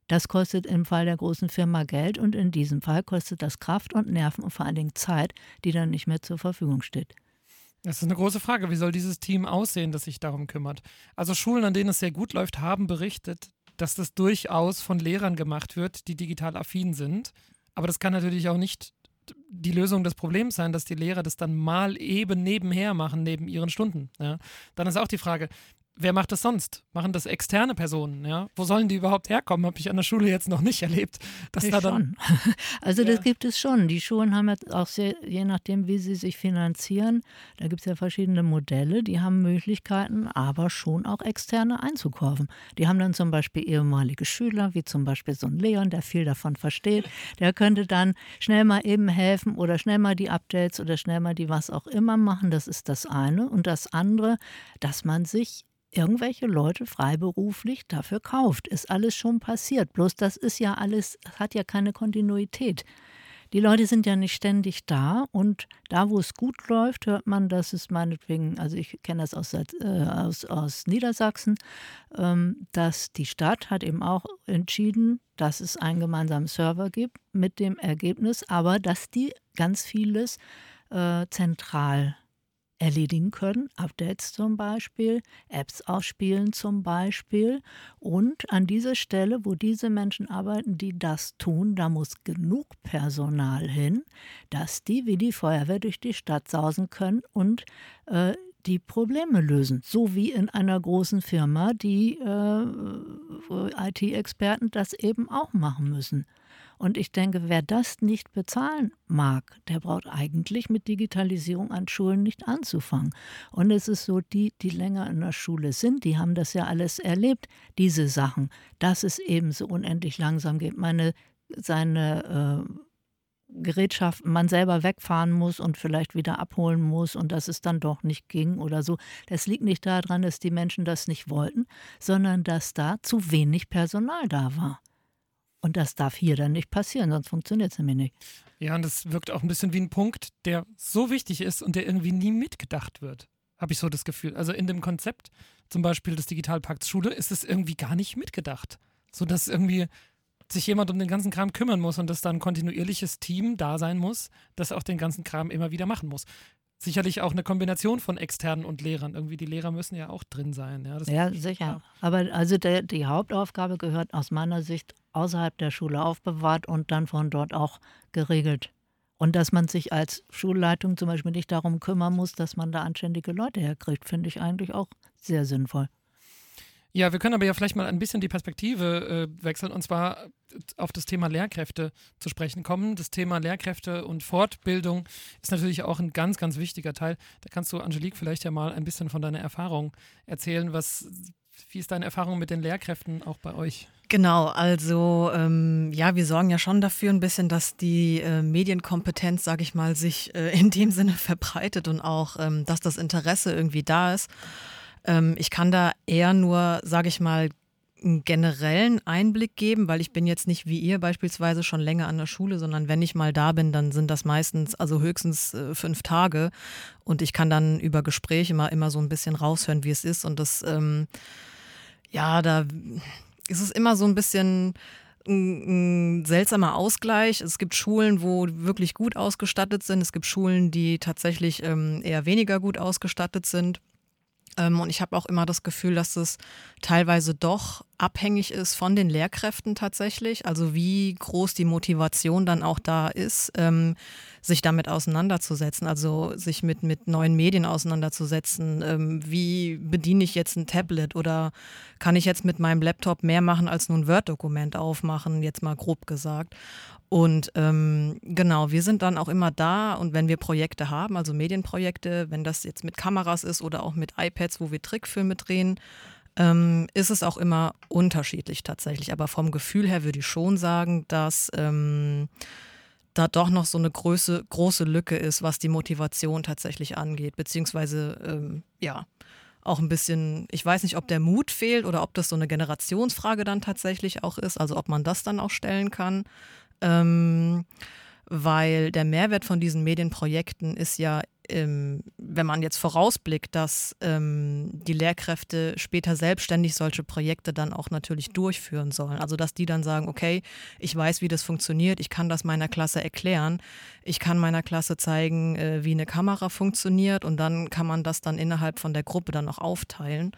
Das kostet im Fall der großen Firma Geld und in diesem Fall kostet das Kraft und Nerven und vor allen Dingen Zeit, die dann nicht mehr zur Verfügung steht. Das ist eine große Frage. Wie soll dieses Team aussehen, das sich darum kümmert? Also Schulen, an denen es sehr gut läuft, haben berichtet, dass das durchaus von Lehrern gemacht wird, die digital affin sind. Aber das kann natürlich auch nicht die Lösung des Problems sein, dass die Lehrer das dann mal eben nebenher machen, neben ihren Stunden. Ja. Dann ist auch die Frage, wer macht das sonst? Machen das externe Personen? Ja? Wo sollen die überhaupt herkommen? Habe ich an der Schule jetzt noch nicht erlebt. Dass ich da dann, schon. Also ja. das gibt es schon. Die Schulen haben jetzt auch sehr, je nachdem, wie sie sich finanzieren, da gibt es ja verschiedene Modelle, die haben Möglichkeiten, aber schon auch externe einzukaufen. Die haben dann zum Beispiel ehemalige Schüler, wie zum Beispiel so ein Leon, der viel davon versteht. Der könnte dann schnell mal eben helfen oder schnell mal die Updates oder schnell mal die was auch immer machen. Das ist das eine. Und das andere, dass man sich irgendwelche Leute freiberuflich dafür kauft. Ist alles schon passiert. Bloß das ist ja alles, hat ja keine Kontinuität. Die Leute sind ja nicht ständig da und da, wo es gut läuft, hört man, dass es meinetwegen, also ich kenne das aus, äh, aus, aus Niedersachsen, ähm, dass die Stadt hat eben auch entschieden, dass es einen gemeinsamen Server gibt mit dem Ergebnis, aber dass die ganz vieles äh, zentral erledigen können, Updates zum Beispiel, Apps ausspielen zum Beispiel. Und an dieser Stelle, wo diese Menschen arbeiten, die das tun, da muss genug Personal hin, dass die wie die Feuerwehr durch die Stadt sausen können und äh, die Probleme lösen. So wie in einer großen Firma die äh, IT-Experten das eben auch machen müssen. Und ich denke, wer das nicht bezahlen mag, der braucht eigentlich mit Digitalisierung an Schulen nicht anzufangen. Und es ist so, die, die länger in der Schule sind, die haben das ja alles erlebt, diese Sachen, dass es eben so unendlich langsam geht. Meine, seine äh, Gerätschaften man selber wegfahren muss und vielleicht wieder abholen muss und dass es dann doch nicht ging oder so. Das liegt nicht daran, dass die Menschen das nicht wollten, sondern dass da zu wenig Personal da war. Und das darf hier dann nicht passieren, sonst funktioniert es nämlich nicht. Ja, und das wirkt auch ein bisschen wie ein Punkt, der so wichtig ist und der irgendwie nie mitgedacht wird. Habe ich so das Gefühl. Also in dem Konzept zum Beispiel des Digitalpakts Schule ist es irgendwie gar nicht mitgedacht. So dass irgendwie sich jemand um den ganzen Kram kümmern muss und dass da ein kontinuierliches Team da sein muss, das auch den ganzen Kram immer wieder machen muss sicherlich auch eine Kombination von externen und Lehrern. Irgendwie die Lehrer müssen ja auch drin sein. Ja, ja sicher. Ja. Aber also der, die Hauptaufgabe gehört aus meiner Sicht außerhalb der Schule aufbewahrt und dann von dort auch geregelt. Und dass man sich als Schulleitung zum Beispiel nicht darum kümmern muss, dass man da anständige Leute herkriegt, finde ich eigentlich auch sehr sinnvoll. Ja, wir können aber ja vielleicht mal ein bisschen die Perspektive äh, wechseln und zwar auf das Thema Lehrkräfte zu sprechen kommen. Das Thema Lehrkräfte und Fortbildung ist natürlich auch ein ganz, ganz wichtiger Teil. Da kannst du, Angelique, vielleicht ja mal ein bisschen von deiner Erfahrung erzählen. Was, wie ist deine Erfahrung mit den Lehrkräften auch bei euch? Genau, also ähm, ja, wir sorgen ja schon dafür ein bisschen, dass die äh, Medienkompetenz, sage ich mal, sich äh, in dem Sinne verbreitet und auch, ähm, dass das Interesse irgendwie da ist. Ähm, ich kann da eher nur, sage ich mal, einen generellen Einblick geben, weil ich bin jetzt nicht wie ihr beispielsweise schon länger an der Schule, sondern wenn ich mal da bin, dann sind das meistens also höchstens äh, fünf Tage und ich kann dann über Gespräche immer immer so ein bisschen raushören, wie es ist und das ähm, ja da ist es immer so ein bisschen ein, ein seltsamer Ausgleich. Es gibt Schulen, wo wirklich gut ausgestattet sind. Es gibt Schulen, die tatsächlich ähm, eher weniger gut ausgestattet sind. Ähm, und ich habe auch immer das Gefühl, dass es teilweise doch abhängig ist von den Lehrkräften tatsächlich. Also wie groß die Motivation dann auch da ist, ähm, sich damit auseinanderzusetzen, also sich mit, mit neuen Medien auseinanderzusetzen. Ähm, wie bediene ich jetzt ein Tablet oder kann ich jetzt mit meinem Laptop mehr machen als nur ein Word-Dokument aufmachen, jetzt mal grob gesagt. Und ähm, genau, wir sind dann auch immer da und wenn wir Projekte haben, also Medienprojekte, wenn das jetzt mit Kameras ist oder auch mit iPads, wo wir Trickfilme drehen, ähm, ist es auch immer unterschiedlich tatsächlich. Aber vom Gefühl her würde ich schon sagen, dass ähm, da doch noch so eine große, große Lücke ist, was die Motivation tatsächlich angeht. Beziehungsweise, ähm, ja, auch ein bisschen, ich weiß nicht, ob der Mut fehlt oder ob das so eine Generationsfrage dann tatsächlich auch ist, also ob man das dann auch stellen kann. Ähm, weil der Mehrwert von diesen Medienprojekten ist ja, ähm, wenn man jetzt vorausblickt, dass ähm, die Lehrkräfte später selbstständig solche Projekte dann auch natürlich durchführen sollen. Also dass die dann sagen, okay, ich weiß, wie das funktioniert, ich kann das meiner Klasse erklären, ich kann meiner Klasse zeigen, äh, wie eine Kamera funktioniert und dann kann man das dann innerhalb von der Gruppe dann auch aufteilen.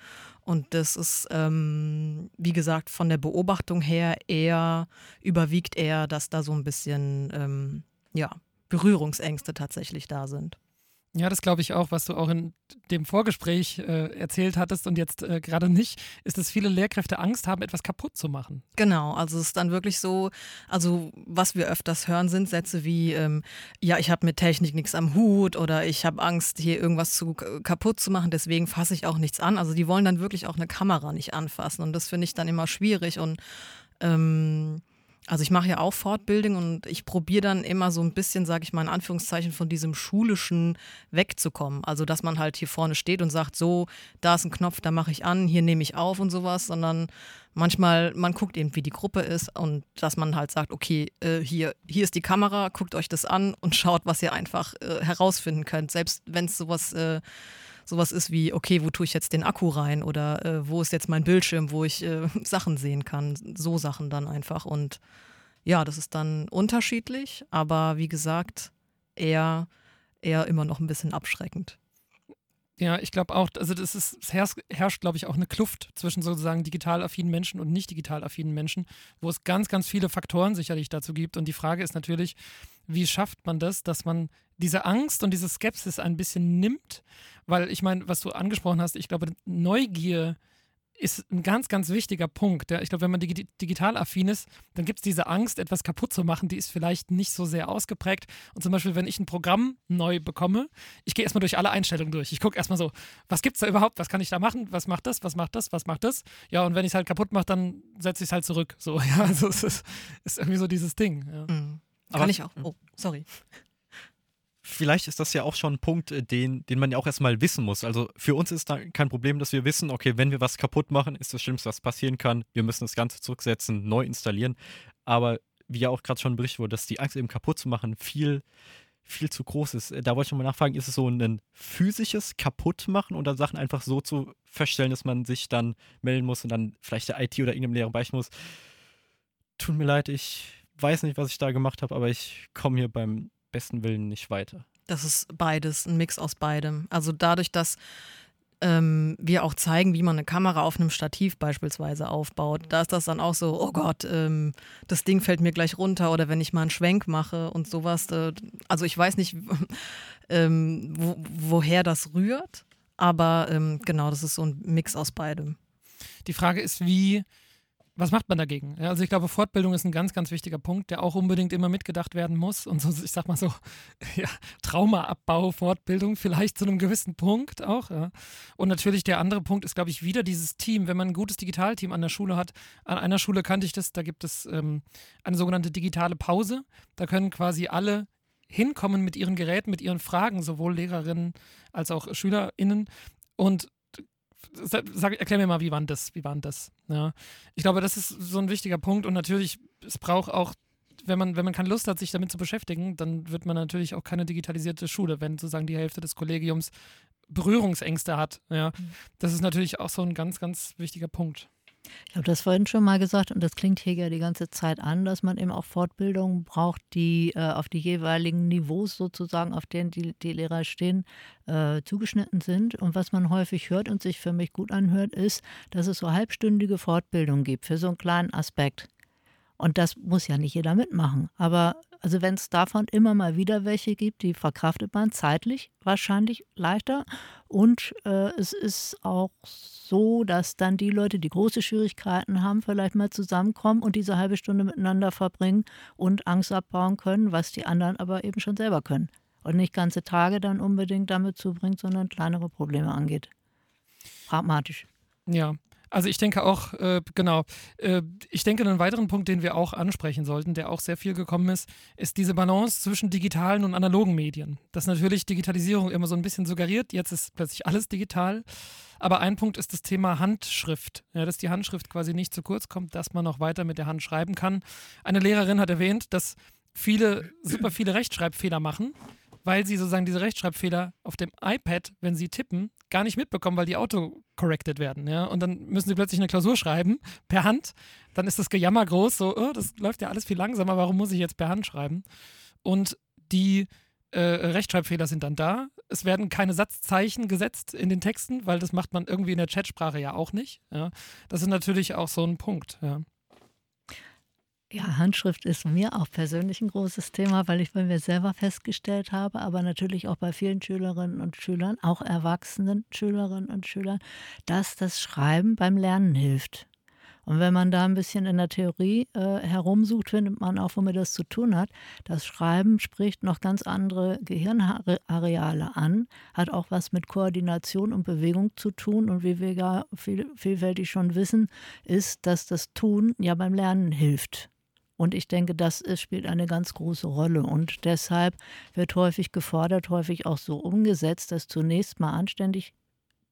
Und das ist, ähm, wie gesagt, von der Beobachtung her eher, überwiegt eher, dass da so ein bisschen, ähm, ja, Berührungsängste tatsächlich da sind. Ja, das glaube ich auch, was du auch in dem Vorgespräch äh, erzählt hattest und jetzt äh, gerade nicht, ist, dass viele Lehrkräfte Angst haben, etwas kaputt zu machen. Genau, also es ist dann wirklich so, also was wir öfters hören, sind Sätze wie, ähm, ja, ich habe mit Technik nichts am Hut oder ich habe Angst, hier irgendwas zu kaputt zu machen, deswegen fasse ich auch nichts an. Also die wollen dann wirklich auch eine Kamera nicht anfassen und das finde ich dann immer schwierig und ähm, also ich mache ja auch Fortbildung und ich probiere dann immer so ein bisschen, sage ich mal in Anführungszeichen, von diesem schulischen wegzukommen. Also dass man halt hier vorne steht und sagt, so, da ist ein Knopf, da mache ich an, hier nehme ich auf und sowas, sondern manchmal, man guckt eben, wie die Gruppe ist und dass man halt sagt, okay, äh, hier, hier ist die Kamera, guckt euch das an und schaut, was ihr einfach äh, herausfinden könnt. Selbst wenn es sowas... Äh, sowas ist wie, okay, wo tue ich jetzt den Akku rein oder äh, wo ist jetzt mein Bildschirm, wo ich äh, Sachen sehen kann. So Sachen dann einfach. Und ja, das ist dann unterschiedlich, aber wie gesagt, eher, eher immer noch ein bisschen abschreckend. Ja, ich glaube auch, also das ist, es herrscht, herrscht glaube ich, auch eine Kluft zwischen sozusagen digital affinen Menschen und nicht digital affinen Menschen, wo es ganz, ganz viele Faktoren sicherlich dazu gibt. Und die Frage ist natürlich, wie schafft man das, dass man diese Angst und diese Skepsis ein bisschen nimmt? Weil ich meine, was du angesprochen hast, ich glaube, Neugier ist ein ganz, ganz wichtiger Punkt. Ja. Ich glaube, wenn man dig digital affin ist, dann gibt es diese Angst, etwas kaputt zu machen, die ist vielleicht nicht so sehr ausgeprägt. Und zum Beispiel, wenn ich ein Programm neu bekomme, ich gehe erstmal durch alle Einstellungen durch. Ich gucke erstmal so, was gibt es da überhaupt, was kann ich da machen, was macht das, was macht das, was macht das. Ja, und wenn ich es halt kaputt mache, dann setze ich es halt zurück. So, ja, also es ist, ist irgendwie so dieses Ding. Ja. Mhm. Kann Aber, ich auch. Oh, sorry vielleicht ist das ja auch schon ein Punkt, äh, den, den man ja auch erstmal wissen muss. Also für uns ist da kein Problem, dass wir wissen, okay, wenn wir was kaputt machen, ist das Schlimmste, was passieren kann. Wir müssen das Ganze zurücksetzen, neu installieren. Aber wie ja auch gerade schon berichtet wurde, dass die Angst eben kaputt zu machen viel, viel zu groß ist. Äh, da wollte ich mal nachfragen, ist es so ein physisches Kaputtmachen oder Sachen einfach so zu feststellen, dass man sich dann melden muss und dann vielleicht der IT oder irgendeinem Lehrer beichten muss? Tut mir leid, ich weiß nicht, was ich da gemacht habe, aber ich komme hier beim besten Willen nicht weiter. Das ist beides, ein Mix aus beidem. Also dadurch, dass ähm, wir auch zeigen, wie man eine Kamera auf einem Stativ beispielsweise aufbaut. Da ist das dann auch so, oh Gott, ähm, das Ding fällt mir gleich runter oder wenn ich mal einen Schwenk mache und sowas. Äh, also ich weiß nicht, ähm, wo, woher das rührt, aber ähm, genau, das ist so ein Mix aus beidem. Die Frage ist, wie was macht man dagegen? Ja, also ich glaube, Fortbildung ist ein ganz, ganz wichtiger Punkt, der auch unbedingt immer mitgedacht werden muss. Und so, ich sag mal so, ja, Traumaabbau, Fortbildung vielleicht zu einem gewissen Punkt auch. Ja. Und natürlich der andere Punkt ist, glaube ich, wieder dieses Team. Wenn man ein gutes Digitalteam an der Schule hat, an einer Schule kannte ich das, da gibt es ähm, eine sogenannte digitale Pause. Da können quasi alle hinkommen mit ihren Geräten, mit ihren Fragen, sowohl Lehrerinnen als auch SchülerInnen. Und sag, erklär mir mal, wie war das? Wie war das? Ja. Ich glaube, das ist so ein wichtiger Punkt und natürlich, es braucht auch wenn man, wenn man keine Lust hat, sich damit zu beschäftigen, dann wird man natürlich auch keine digitalisierte Schule, wenn sozusagen die Hälfte des Kollegiums Berührungsängste hat. Ja. Mhm. Das ist natürlich auch so ein ganz, ganz wichtiger Punkt. Ich habe das vorhin schon mal gesagt und das klingt hier ja die ganze Zeit an, dass man eben auch Fortbildungen braucht, die äh, auf die jeweiligen Niveaus sozusagen, auf denen die, die Lehrer stehen, äh, zugeschnitten sind. Und was man häufig hört und sich für mich gut anhört, ist, dass es so halbstündige Fortbildungen gibt für so einen kleinen Aspekt. Und das muss ja nicht jeder mitmachen. Aber also wenn es davon immer mal wieder welche gibt, die verkraftet man zeitlich wahrscheinlich leichter. Und äh, es ist auch so, dass dann die Leute, die große Schwierigkeiten haben, vielleicht mal zusammenkommen und diese halbe Stunde miteinander verbringen und Angst abbauen können, was die anderen aber eben schon selber können. Und nicht ganze Tage dann unbedingt damit zubringt, sondern kleinere Probleme angeht. Pragmatisch. Ja, also ich denke auch, äh, genau, äh, ich denke, einen weiteren Punkt, den wir auch ansprechen sollten, der auch sehr viel gekommen ist, ist diese Balance zwischen digitalen und analogen Medien. Dass natürlich Digitalisierung immer so ein bisschen suggeriert, jetzt ist plötzlich alles digital. Aber ein Punkt ist das Thema Handschrift, ja, dass die Handschrift quasi nicht zu kurz kommt, dass man noch weiter mit der Hand schreiben kann. Eine Lehrerin hat erwähnt, dass viele, super viele Rechtschreibfehler machen weil sie sozusagen diese Rechtschreibfehler auf dem iPad, wenn sie tippen, gar nicht mitbekommen, weil die auto-corrected werden. Ja? Und dann müssen sie plötzlich eine Klausur schreiben, per Hand. Dann ist das Gejammer groß, so, oh, das läuft ja alles viel langsamer, warum muss ich jetzt per Hand schreiben? Und die äh, Rechtschreibfehler sind dann da. Es werden keine Satzzeichen gesetzt in den Texten, weil das macht man irgendwie in der Chatsprache ja auch nicht. Ja? Das ist natürlich auch so ein Punkt. Ja. Ja, Handschrift ist mir auch persönlich ein großes Thema, weil ich bei mir selber festgestellt habe, aber natürlich auch bei vielen Schülerinnen und Schülern, auch erwachsenen Schülerinnen und Schülern, dass das Schreiben beim Lernen hilft. Und wenn man da ein bisschen in der Theorie äh, herumsucht, findet man auch, womit das zu tun hat. Das Schreiben spricht noch ganz andere Gehirnareale an, hat auch was mit Koordination und Bewegung zu tun. Und wie wir ja viel, vielfältig schon wissen, ist, dass das Tun ja beim Lernen hilft. Und ich denke, das spielt eine ganz große Rolle. Und deshalb wird häufig gefordert, häufig auch so umgesetzt, dass zunächst mal anständig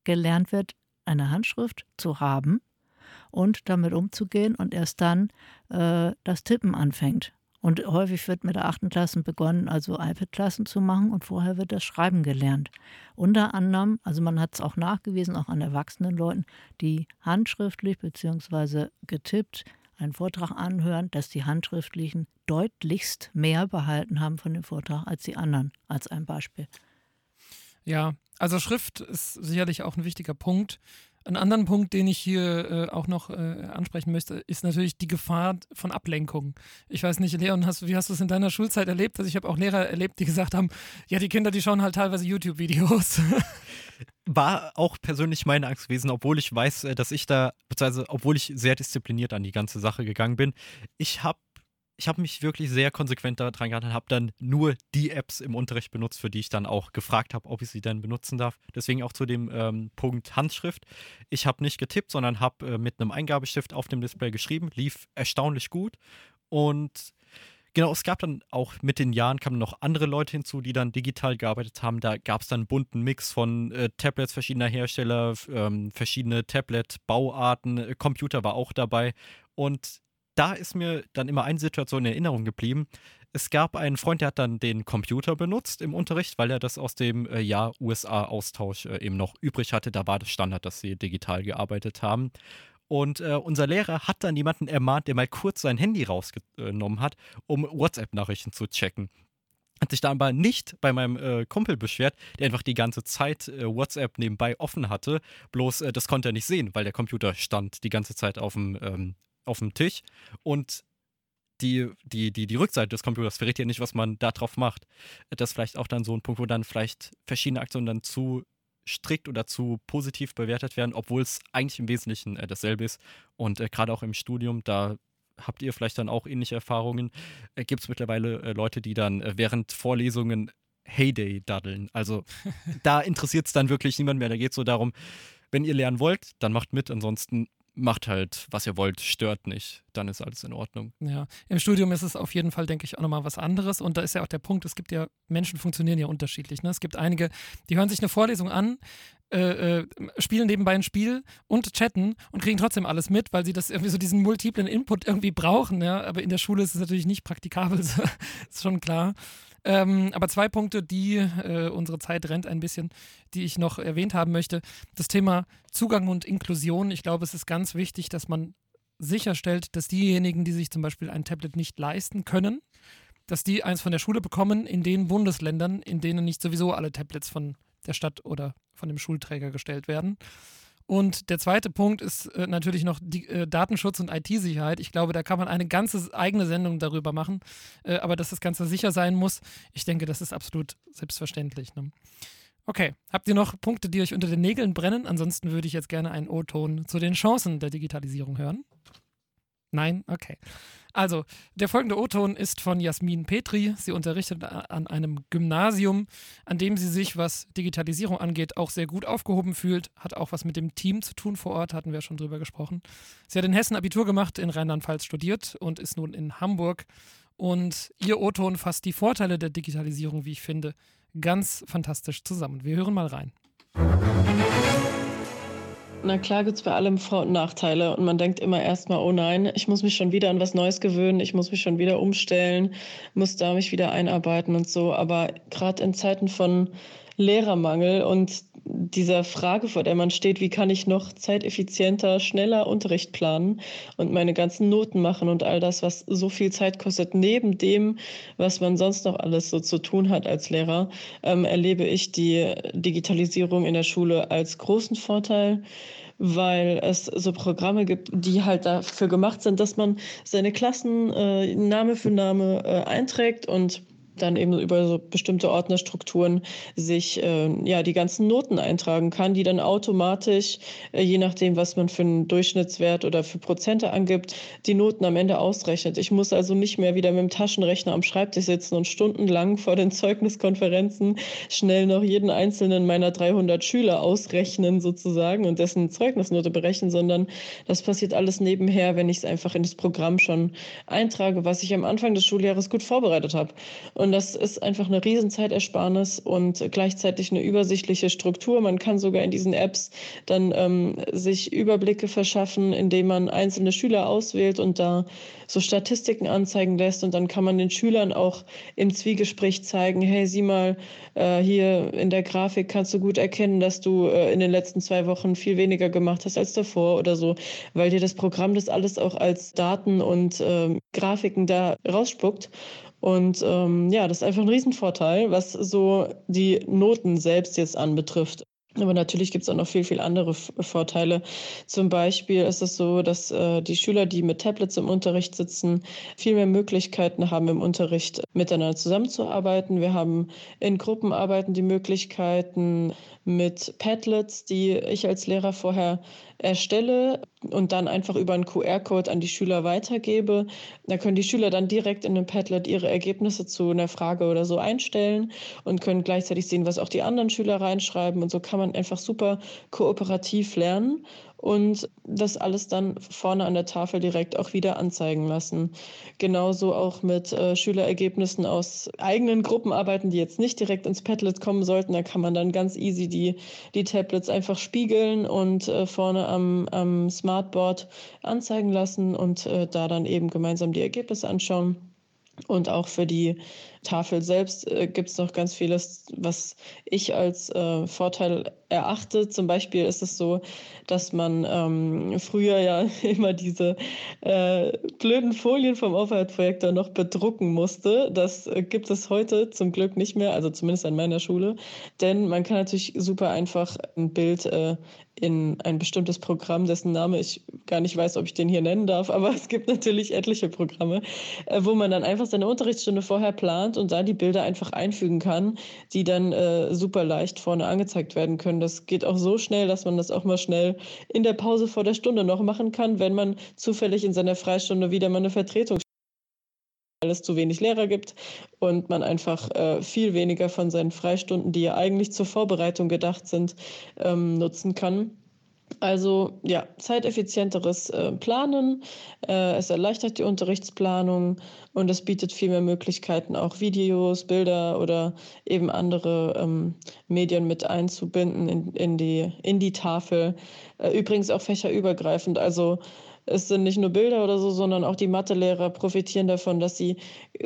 gelernt wird, eine Handschrift zu haben und damit umzugehen und erst dann äh, das Tippen anfängt. Und häufig wird mit der achten Klasse begonnen, also iPad-Klassen zu machen und vorher wird das Schreiben gelernt. Unter anderem, also man hat es auch nachgewiesen, auch an erwachsenen Leuten, die handschriftlich bzw. getippt einen Vortrag anhören, dass die Handschriftlichen deutlichst mehr behalten haben von dem Vortrag als die anderen, als ein Beispiel. Ja, also Schrift ist sicherlich auch ein wichtiger Punkt. Ein anderen Punkt, den ich hier äh, auch noch äh, ansprechen möchte, ist natürlich die Gefahr von Ablenkung. Ich weiß nicht, Leon, hast, wie hast du es in deiner Schulzeit erlebt? Also ich habe auch Lehrer erlebt, die gesagt haben, ja, die Kinder, die schauen halt teilweise YouTube-Videos. War auch persönlich meine Angst gewesen, obwohl ich weiß, äh, dass ich da, beziehungsweise obwohl ich sehr diszipliniert an die ganze Sache gegangen bin. Ich habe ich habe mich wirklich sehr konsequent daran gehalten und habe dann nur die Apps im Unterricht benutzt, für die ich dann auch gefragt habe, ob ich sie denn benutzen darf. Deswegen auch zu dem ähm, Punkt Handschrift. Ich habe nicht getippt, sondern habe äh, mit einem Eingabestift auf dem Display geschrieben. Lief erstaunlich gut. Und genau, es gab dann auch mit den Jahren kamen noch andere Leute hinzu, die dann digital gearbeitet haben. Da gab es dann einen bunten Mix von äh, Tablets verschiedener Hersteller, ähm, verschiedene Tablet-Bauarten, äh, Computer war auch dabei. Und da ist mir dann immer eine Situation in Erinnerung geblieben. Es gab einen Freund, der hat dann den Computer benutzt im Unterricht, weil er das aus dem äh, Jahr USA-Austausch äh, eben noch übrig hatte. Da war das Standard, dass sie digital gearbeitet haben. Und äh, unser Lehrer hat dann jemanden ermahnt, der mal kurz sein Handy rausgenommen hat, um WhatsApp-Nachrichten zu checken. Hat sich da aber nicht bei meinem äh, Kumpel beschwert, der einfach die ganze Zeit äh, WhatsApp nebenbei offen hatte. Bloß äh, das konnte er nicht sehen, weil der Computer stand die ganze Zeit auf dem ähm, auf dem Tisch und die, die, die, die Rückseite des Computers verrät ja nicht, was man da drauf macht. Das ist vielleicht auch dann so ein Punkt, wo dann vielleicht verschiedene Aktionen dann zu strikt oder zu positiv bewertet werden, obwohl es eigentlich im Wesentlichen äh, dasselbe ist. Und äh, gerade auch im Studium, da habt ihr vielleicht dann auch ähnliche Erfahrungen, äh, gibt es mittlerweile äh, Leute, die dann äh, während Vorlesungen Heyday daddeln. Also da interessiert es dann wirklich niemand mehr. Da geht es so darum, wenn ihr lernen wollt, dann macht mit, ansonsten macht halt, was ihr wollt, stört nicht, dann ist alles in Ordnung. Ja, im Studium ist es auf jeden Fall, denke ich, auch nochmal was anderes. Und da ist ja auch der Punkt, es gibt ja, Menschen funktionieren ja unterschiedlich. Ne? Es gibt einige, die hören sich eine Vorlesung an, äh, äh, spielen nebenbei ein Spiel und chatten und kriegen trotzdem alles mit, weil sie das irgendwie so diesen multiplen Input irgendwie brauchen. Ja? Aber in der Schule ist es natürlich nicht praktikabel, ist schon klar. Ähm, aber zwei Punkte, die äh, unsere Zeit rennt ein bisschen, die ich noch erwähnt haben möchte. Das Thema Zugang und Inklusion. Ich glaube, es ist ganz wichtig, dass man sicherstellt, dass diejenigen, die sich zum Beispiel ein Tablet nicht leisten können, dass die eins von der Schule bekommen in den Bundesländern, in denen nicht sowieso alle Tablets von der Stadt oder von dem Schulträger gestellt werden. Und der zweite Punkt ist äh, natürlich noch die, äh, Datenschutz und IT-Sicherheit. Ich glaube, da kann man eine ganze eigene Sendung darüber machen. Äh, aber dass das Ganze sicher sein muss, ich denke, das ist absolut selbstverständlich. Ne? Okay, habt ihr noch Punkte, die euch unter den Nägeln brennen? Ansonsten würde ich jetzt gerne einen O-Ton zu den Chancen der Digitalisierung hören. Nein? Okay. Also, der folgende O-Ton ist von Jasmin Petri. Sie unterrichtet an einem Gymnasium, an dem sie sich, was Digitalisierung angeht, auch sehr gut aufgehoben fühlt. Hat auch was mit dem Team zu tun vor Ort, hatten wir schon drüber gesprochen. Sie hat in Hessen Abitur gemacht, in Rheinland-Pfalz studiert und ist nun in Hamburg. Und ihr O-Ton fasst die Vorteile der Digitalisierung, wie ich finde, ganz fantastisch zusammen. Wir hören mal rein. Na klar gibt es bei allem Vor- und Nachteile und man denkt immer erstmal, oh nein, ich muss mich schon wieder an was Neues gewöhnen, ich muss mich schon wieder umstellen, muss da mich wieder einarbeiten und so. Aber gerade in Zeiten von Lehrermangel und dieser Frage, vor der man steht, wie kann ich noch zeiteffizienter, schneller Unterricht planen und meine ganzen Noten machen und all das, was so viel Zeit kostet, neben dem, was man sonst noch alles so zu tun hat als Lehrer, ähm, erlebe ich die Digitalisierung in der Schule als großen Vorteil weil es so Programme gibt, die halt dafür gemacht sind, dass man seine Klassen äh, Name für Name äh, einträgt und dann eben über so bestimmte Ordnerstrukturen sich äh, ja die ganzen Noten eintragen kann, die dann automatisch, äh, je nachdem, was man für einen Durchschnittswert oder für Prozente angibt, die Noten am Ende ausrechnet. Ich muss also nicht mehr wieder mit dem Taschenrechner am Schreibtisch sitzen und stundenlang vor den Zeugniskonferenzen schnell noch jeden einzelnen meiner 300 Schüler ausrechnen sozusagen und dessen Zeugnisnote berechnen, sondern das passiert alles nebenher, wenn ich es einfach in das Programm schon eintrage, was ich am Anfang des Schuljahres gut vorbereitet habe. Das ist einfach eine Riesenzeitersparnis und gleichzeitig eine übersichtliche Struktur. Man kann sogar in diesen Apps dann ähm, sich Überblicke verschaffen, indem man einzelne Schüler auswählt und da so Statistiken anzeigen lässt. Und dann kann man den Schülern auch im Zwiegespräch zeigen, hey, sieh mal, äh, hier in der Grafik kannst du gut erkennen, dass du äh, in den letzten zwei Wochen viel weniger gemacht hast als davor oder so, weil dir das Programm das alles auch als Daten und äh, Grafiken da rausspuckt. Und ähm, ja, das ist einfach ein Riesenvorteil, was so die Noten selbst jetzt anbetrifft. Aber natürlich gibt es auch noch viel, viel andere Vorteile. Zum Beispiel ist es so, dass äh, die Schüler, die mit Tablets im Unterricht sitzen, viel mehr Möglichkeiten haben, im Unterricht miteinander zusammenzuarbeiten. Wir haben in Gruppenarbeiten die Möglichkeiten mit Padlets, die ich als Lehrer vorher erstelle und dann einfach über einen QR-Code an die Schüler weitergebe. Da können die Schüler dann direkt in dem Padlet ihre Ergebnisse zu einer Frage oder so einstellen und können gleichzeitig sehen, was auch die anderen Schüler reinschreiben. Und so kann man einfach super kooperativ lernen und das alles dann vorne an der Tafel direkt auch wieder anzeigen lassen. Genauso auch mit äh, Schülerergebnissen aus eigenen Gruppenarbeiten, die jetzt nicht direkt ins Padlet kommen sollten. Da kann man dann ganz easy die, die Tablets einfach spiegeln und äh, vorne am, am Smartboard anzeigen lassen und äh, da dann eben gemeinsam die Ergebnisse anschauen. Und auch für die Tafel selbst äh, gibt es noch ganz vieles, was ich als äh, Vorteil erachte. Zum Beispiel ist es so, dass man ähm, früher ja immer diese äh, blöden Folien vom Overhead-Projektor noch bedrucken musste. Das äh, gibt es heute zum Glück nicht mehr, also zumindest an meiner Schule. Denn man kann natürlich super einfach ein Bild äh, in ein bestimmtes Programm, dessen Name ich gar nicht weiß, ob ich den hier nennen darf, aber es gibt natürlich etliche Programme, äh, wo man dann einfach seine Unterrichtsstunde vorher plant und da die Bilder einfach einfügen kann, die dann äh, super leicht vorne angezeigt werden können. Das geht auch so schnell, dass man das auch mal schnell in der Pause vor der Stunde noch machen kann, wenn man zufällig in seiner Freistunde wieder mal eine Vertretung weil es zu wenig Lehrer gibt und man einfach äh, viel weniger von seinen Freistunden, die ja eigentlich zur Vorbereitung gedacht sind, ähm, nutzen kann. Also ja, zeiteffizienteres äh, Planen, äh, es erleichtert die Unterrichtsplanung und es bietet viel mehr Möglichkeiten, auch Videos, Bilder oder eben andere ähm, Medien mit einzubinden in, in, die, in die Tafel. Äh, übrigens auch fächerübergreifend. Also es sind nicht nur Bilder oder so, sondern auch die Mathelehrer profitieren davon, dass sie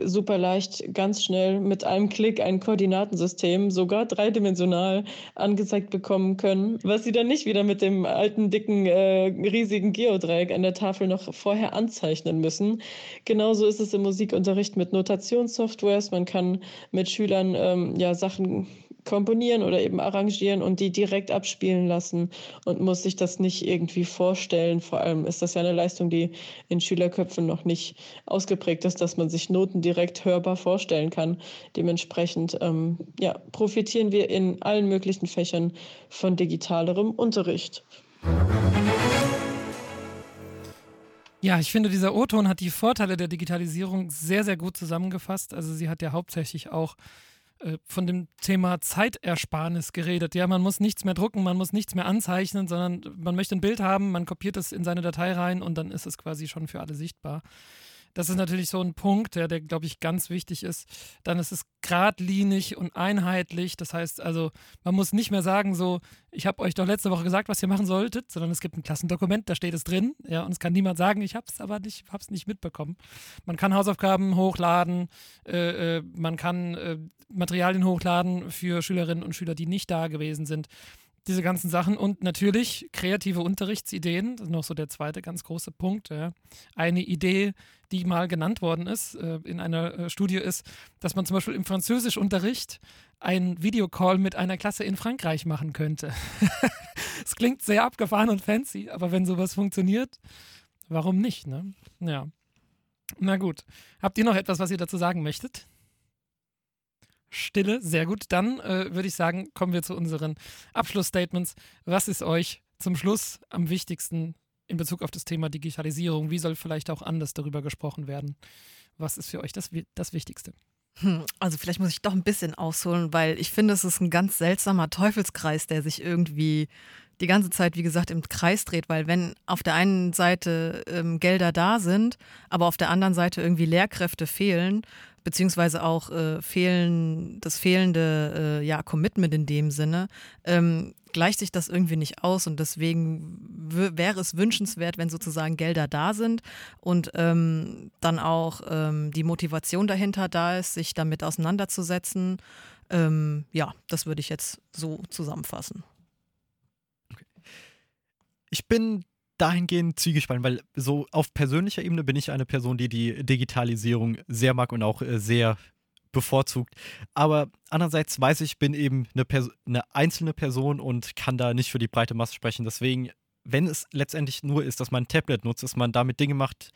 super leicht, ganz schnell mit einem Klick ein Koordinatensystem, sogar dreidimensional, angezeigt bekommen können, was sie dann nicht wieder mit dem alten, dicken, äh, riesigen Geodreieck an der Tafel noch vorher anzeichnen müssen. Genauso ist es im Musikunterricht mit Notationssoftwares. Man kann mit Schülern ähm, ja Sachen komponieren oder eben arrangieren und die direkt abspielen lassen und muss sich das nicht irgendwie vorstellen. Vor allem ist das ja eine Leistung, die in Schülerköpfen noch nicht ausgeprägt ist, dass man sich Noten direkt hörbar vorstellen kann. Dementsprechend ähm, ja, profitieren wir in allen möglichen Fächern von digitalerem Unterricht. Ja, ich finde, dieser O-Ton hat die Vorteile der Digitalisierung sehr, sehr gut zusammengefasst. Also sie hat ja hauptsächlich auch äh, von dem Thema Zeitersparnis geredet. Ja, man muss nichts mehr drucken, man muss nichts mehr anzeichnen, sondern man möchte ein Bild haben, man kopiert es in seine Datei rein und dann ist es quasi schon für alle sichtbar. Das ist natürlich so ein Punkt, der, der glaube ich, ganz wichtig ist. Dann ist es geradlinig und einheitlich. Das heißt also, man muss nicht mehr sagen, so, ich habe euch doch letzte Woche gesagt, was ihr machen solltet, sondern es gibt ein Klassendokument, da steht es drin. Ja, und es kann niemand sagen, ich habe es aber nicht, habe es nicht mitbekommen. Man kann Hausaufgaben hochladen, äh, äh, man kann äh, Materialien hochladen für Schülerinnen und Schüler, die nicht da gewesen sind diese ganzen Sachen und natürlich kreative Unterrichtsideen, das ist noch so der zweite ganz große Punkt. Ja. Eine Idee, die mal genannt worden ist äh, in einer äh, Studie, ist, dass man zum Beispiel im Französischunterricht einen Videocall mit einer Klasse in Frankreich machen könnte. Es klingt sehr abgefahren und fancy, aber wenn sowas funktioniert, warum nicht? Ne? Ja. Na gut. Habt ihr noch etwas, was ihr dazu sagen möchtet? Stille, sehr gut. Dann äh, würde ich sagen, kommen wir zu unseren Abschlussstatements. Was ist euch zum Schluss am wichtigsten in Bezug auf das Thema Digitalisierung? Wie soll vielleicht auch anders darüber gesprochen werden? Was ist für euch das, das Wichtigste? Hm, also vielleicht muss ich doch ein bisschen ausholen, weil ich finde, es ist ein ganz seltsamer Teufelskreis, der sich irgendwie die ganze Zeit, wie gesagt, im Kreis dreht, weil wenn auf der einen Seite ähm, Gelder da sind, aber auf der anderen Seite irgendwie Lehrkräfte fehlen, beziehungsweise auch äh, fehlen, das fehlende äh, ja, Commitment in dem Sinne, ähm, gleicht sich das irgendwie nicht aus und deswegen wäre es wünschenswert, wenn sozusagen Gelder da sind und ähm, dann auch ähm, die Motivation dahinter da ist, sich damit auseinanderzusetzen. Ähm, ja, das würde ich jetzt so zusammenfassen. Ich bin dahingehend zwiegespalten, weil so auf persönlicher Ebene bin ich eine Person, die die Digitalisierung sehr mag und auch äh, sehr bevorzugt. Aber andererseits weiß ich, bin eben eine, eine, einzelne Person und kann da nicht für die breite Masse sprechen. Deswegen, wenn es letztendlich nur ist, dass man ein Tablet nutzt, dass man damit Dinge macht,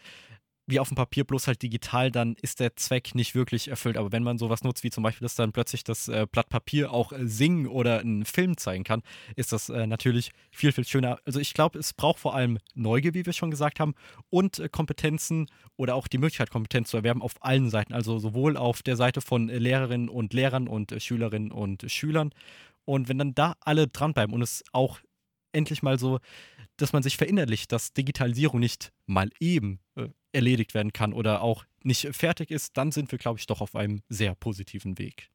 wie auf dem Papier, bloß halt digital, dann ist der Zweck nicht wirklich erfüllt. Aber wenn man sowas nutzt, wie zum Beispiel, dass dann plötzlich das äh, Blatt Papier auch äh, singen oder einen Film zeigen kann, ist das äh, natürlich viel, viel schöner. Also ich glaube, es braucht vor allem Neugier, wie wir schon gesagt haben, und äh, Kompetenzen oder auch die Möglichkeit, Kompetenz zu erwerben auf allen Seiten. Also sowohl auf der Seite von äh, Lehrerinnen und Lehrern und äh, Schülerinnen und Schülern. Und wenn dann da alle dranbleiben und es auch endlich mal so, dass man sich verinnerlicht, dass Digitalisierung nicht mal eben äh, erledigt werden kann oder auch nicht fertig ist, dann sind wir, glaube ich, doch auf einem sehr positiven Weg.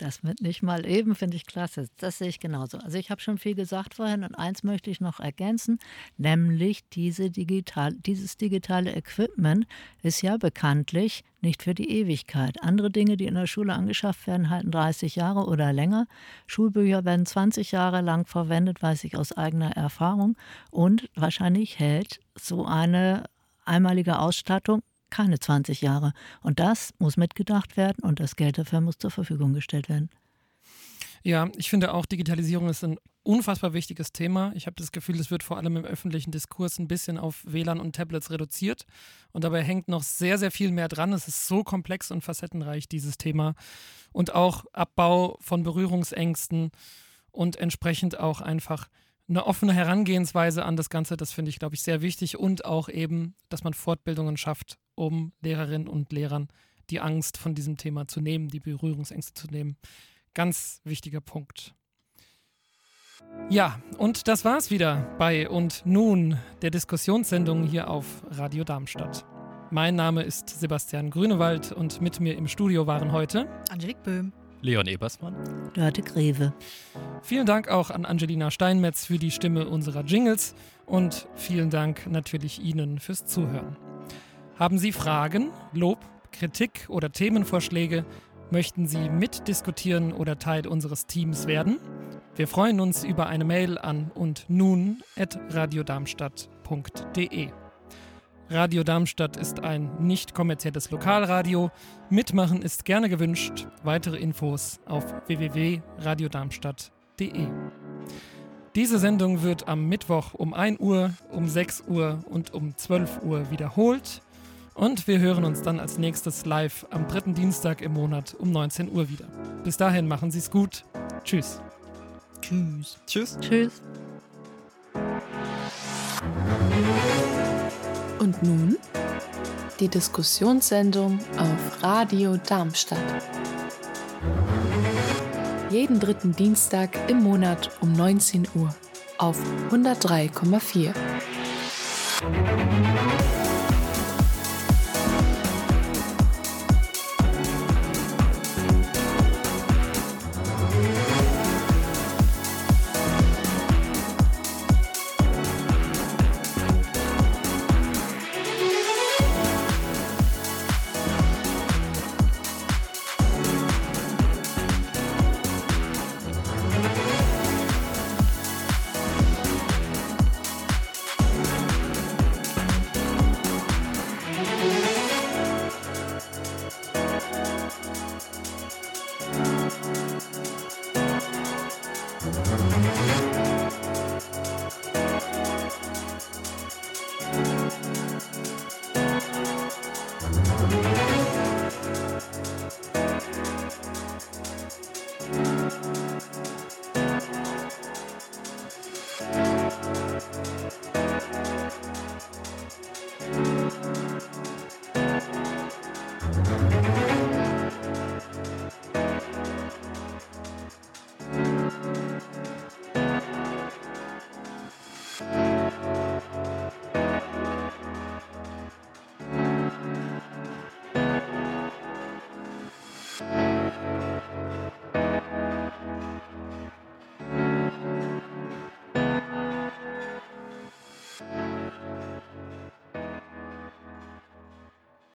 Das mit nicht mal eben finde ich klasse. Das sehe ich genauso. Also ich habe schon viel gesagt vorhin und eins möchte ich noch ergänzen, nämlich diese digital, dieses digitale Equipment ist ja bekanntlich nicht für die Ewigkeit. Andere Dinge, die in der Schule angeschafft werden, halten 30 Jahre oder länger. Schulbücher werden 20 Jahre lang verwendet, weiß ich aus eigener Erfahrung. Und wahrscheinlich hält so eine einmalige Ausstattung keine 20 Jahre. Und das muss mitgedacht werden und das Geld dafür muss zur Verfügung gestellt werden. Ja, ich finde auch, Digitalisierung ist ein unfassbar wichtiges Thema. Ich habe das Gefühl, es wird vor allem im öffentlichen Diskurs ein bisschen auf WLAN und Tablets reduziert. Und dabei hängt noch sehr, sehr viel mehr dran. Es ist so komplex und facettenreich, dieses Thema. Und auch Abbau von Berührungsängsten und entsprechend auch einfach eine offene Herangehensweise an das Ganze, das finde ich, glaube ich, sehr wichtig. Und auch eben, dass man Fortbildungen schafft, um Lehrerinnen und Lehrern die Angst von diesem Thema zu nehmen, die Berührungsängste zu nehmen. Ganz wichtiger Punkt. Ja, und das war's wieder bei Und nun, der Diskussionssendung hier auf Radio Darmstadt. Mein Name ist Sebastian Grünewald und mit mir im Studio waren heute Angelique Böhm. Leon Ebersmann. Dörte Greve. Vielen Dank auch an Angelina Steinmetz für die Stimme unserer Jingles und vielen Dank natürlich Ihnen fürs Zuhören. Haben Sie Fragen, Lob, Kritik oder Themenvorschläge? Möchten Sie mitdiskutieren oder Teil unseres Teams werden? Wir freuen uns über eine Mail an und nun at radiodarmstadt.de. Radio Darmstadt ist ein nicht kommerzielles Lokalradio. Mitmachen ist gerne gewünscht. Weitere Infos auf www.radiodarmstadt.de. Diese Sendung wird am Mittwoch um 1 Uhr, um 6 Uhr und um 12 Uhr wiederholt. Und wir hören uns dann als nächstes live am dritten Dienstag im Monat um 19 Uhr wieder. Bis dahin machen Sie es gut. Tschüss. Tschüss. Tschüss. Tschüss. Und nun die Diskussionssendung auf Radio Darmstadt. Jeden dritten Dienstag im Monat um 19 Uhr auf 103,4.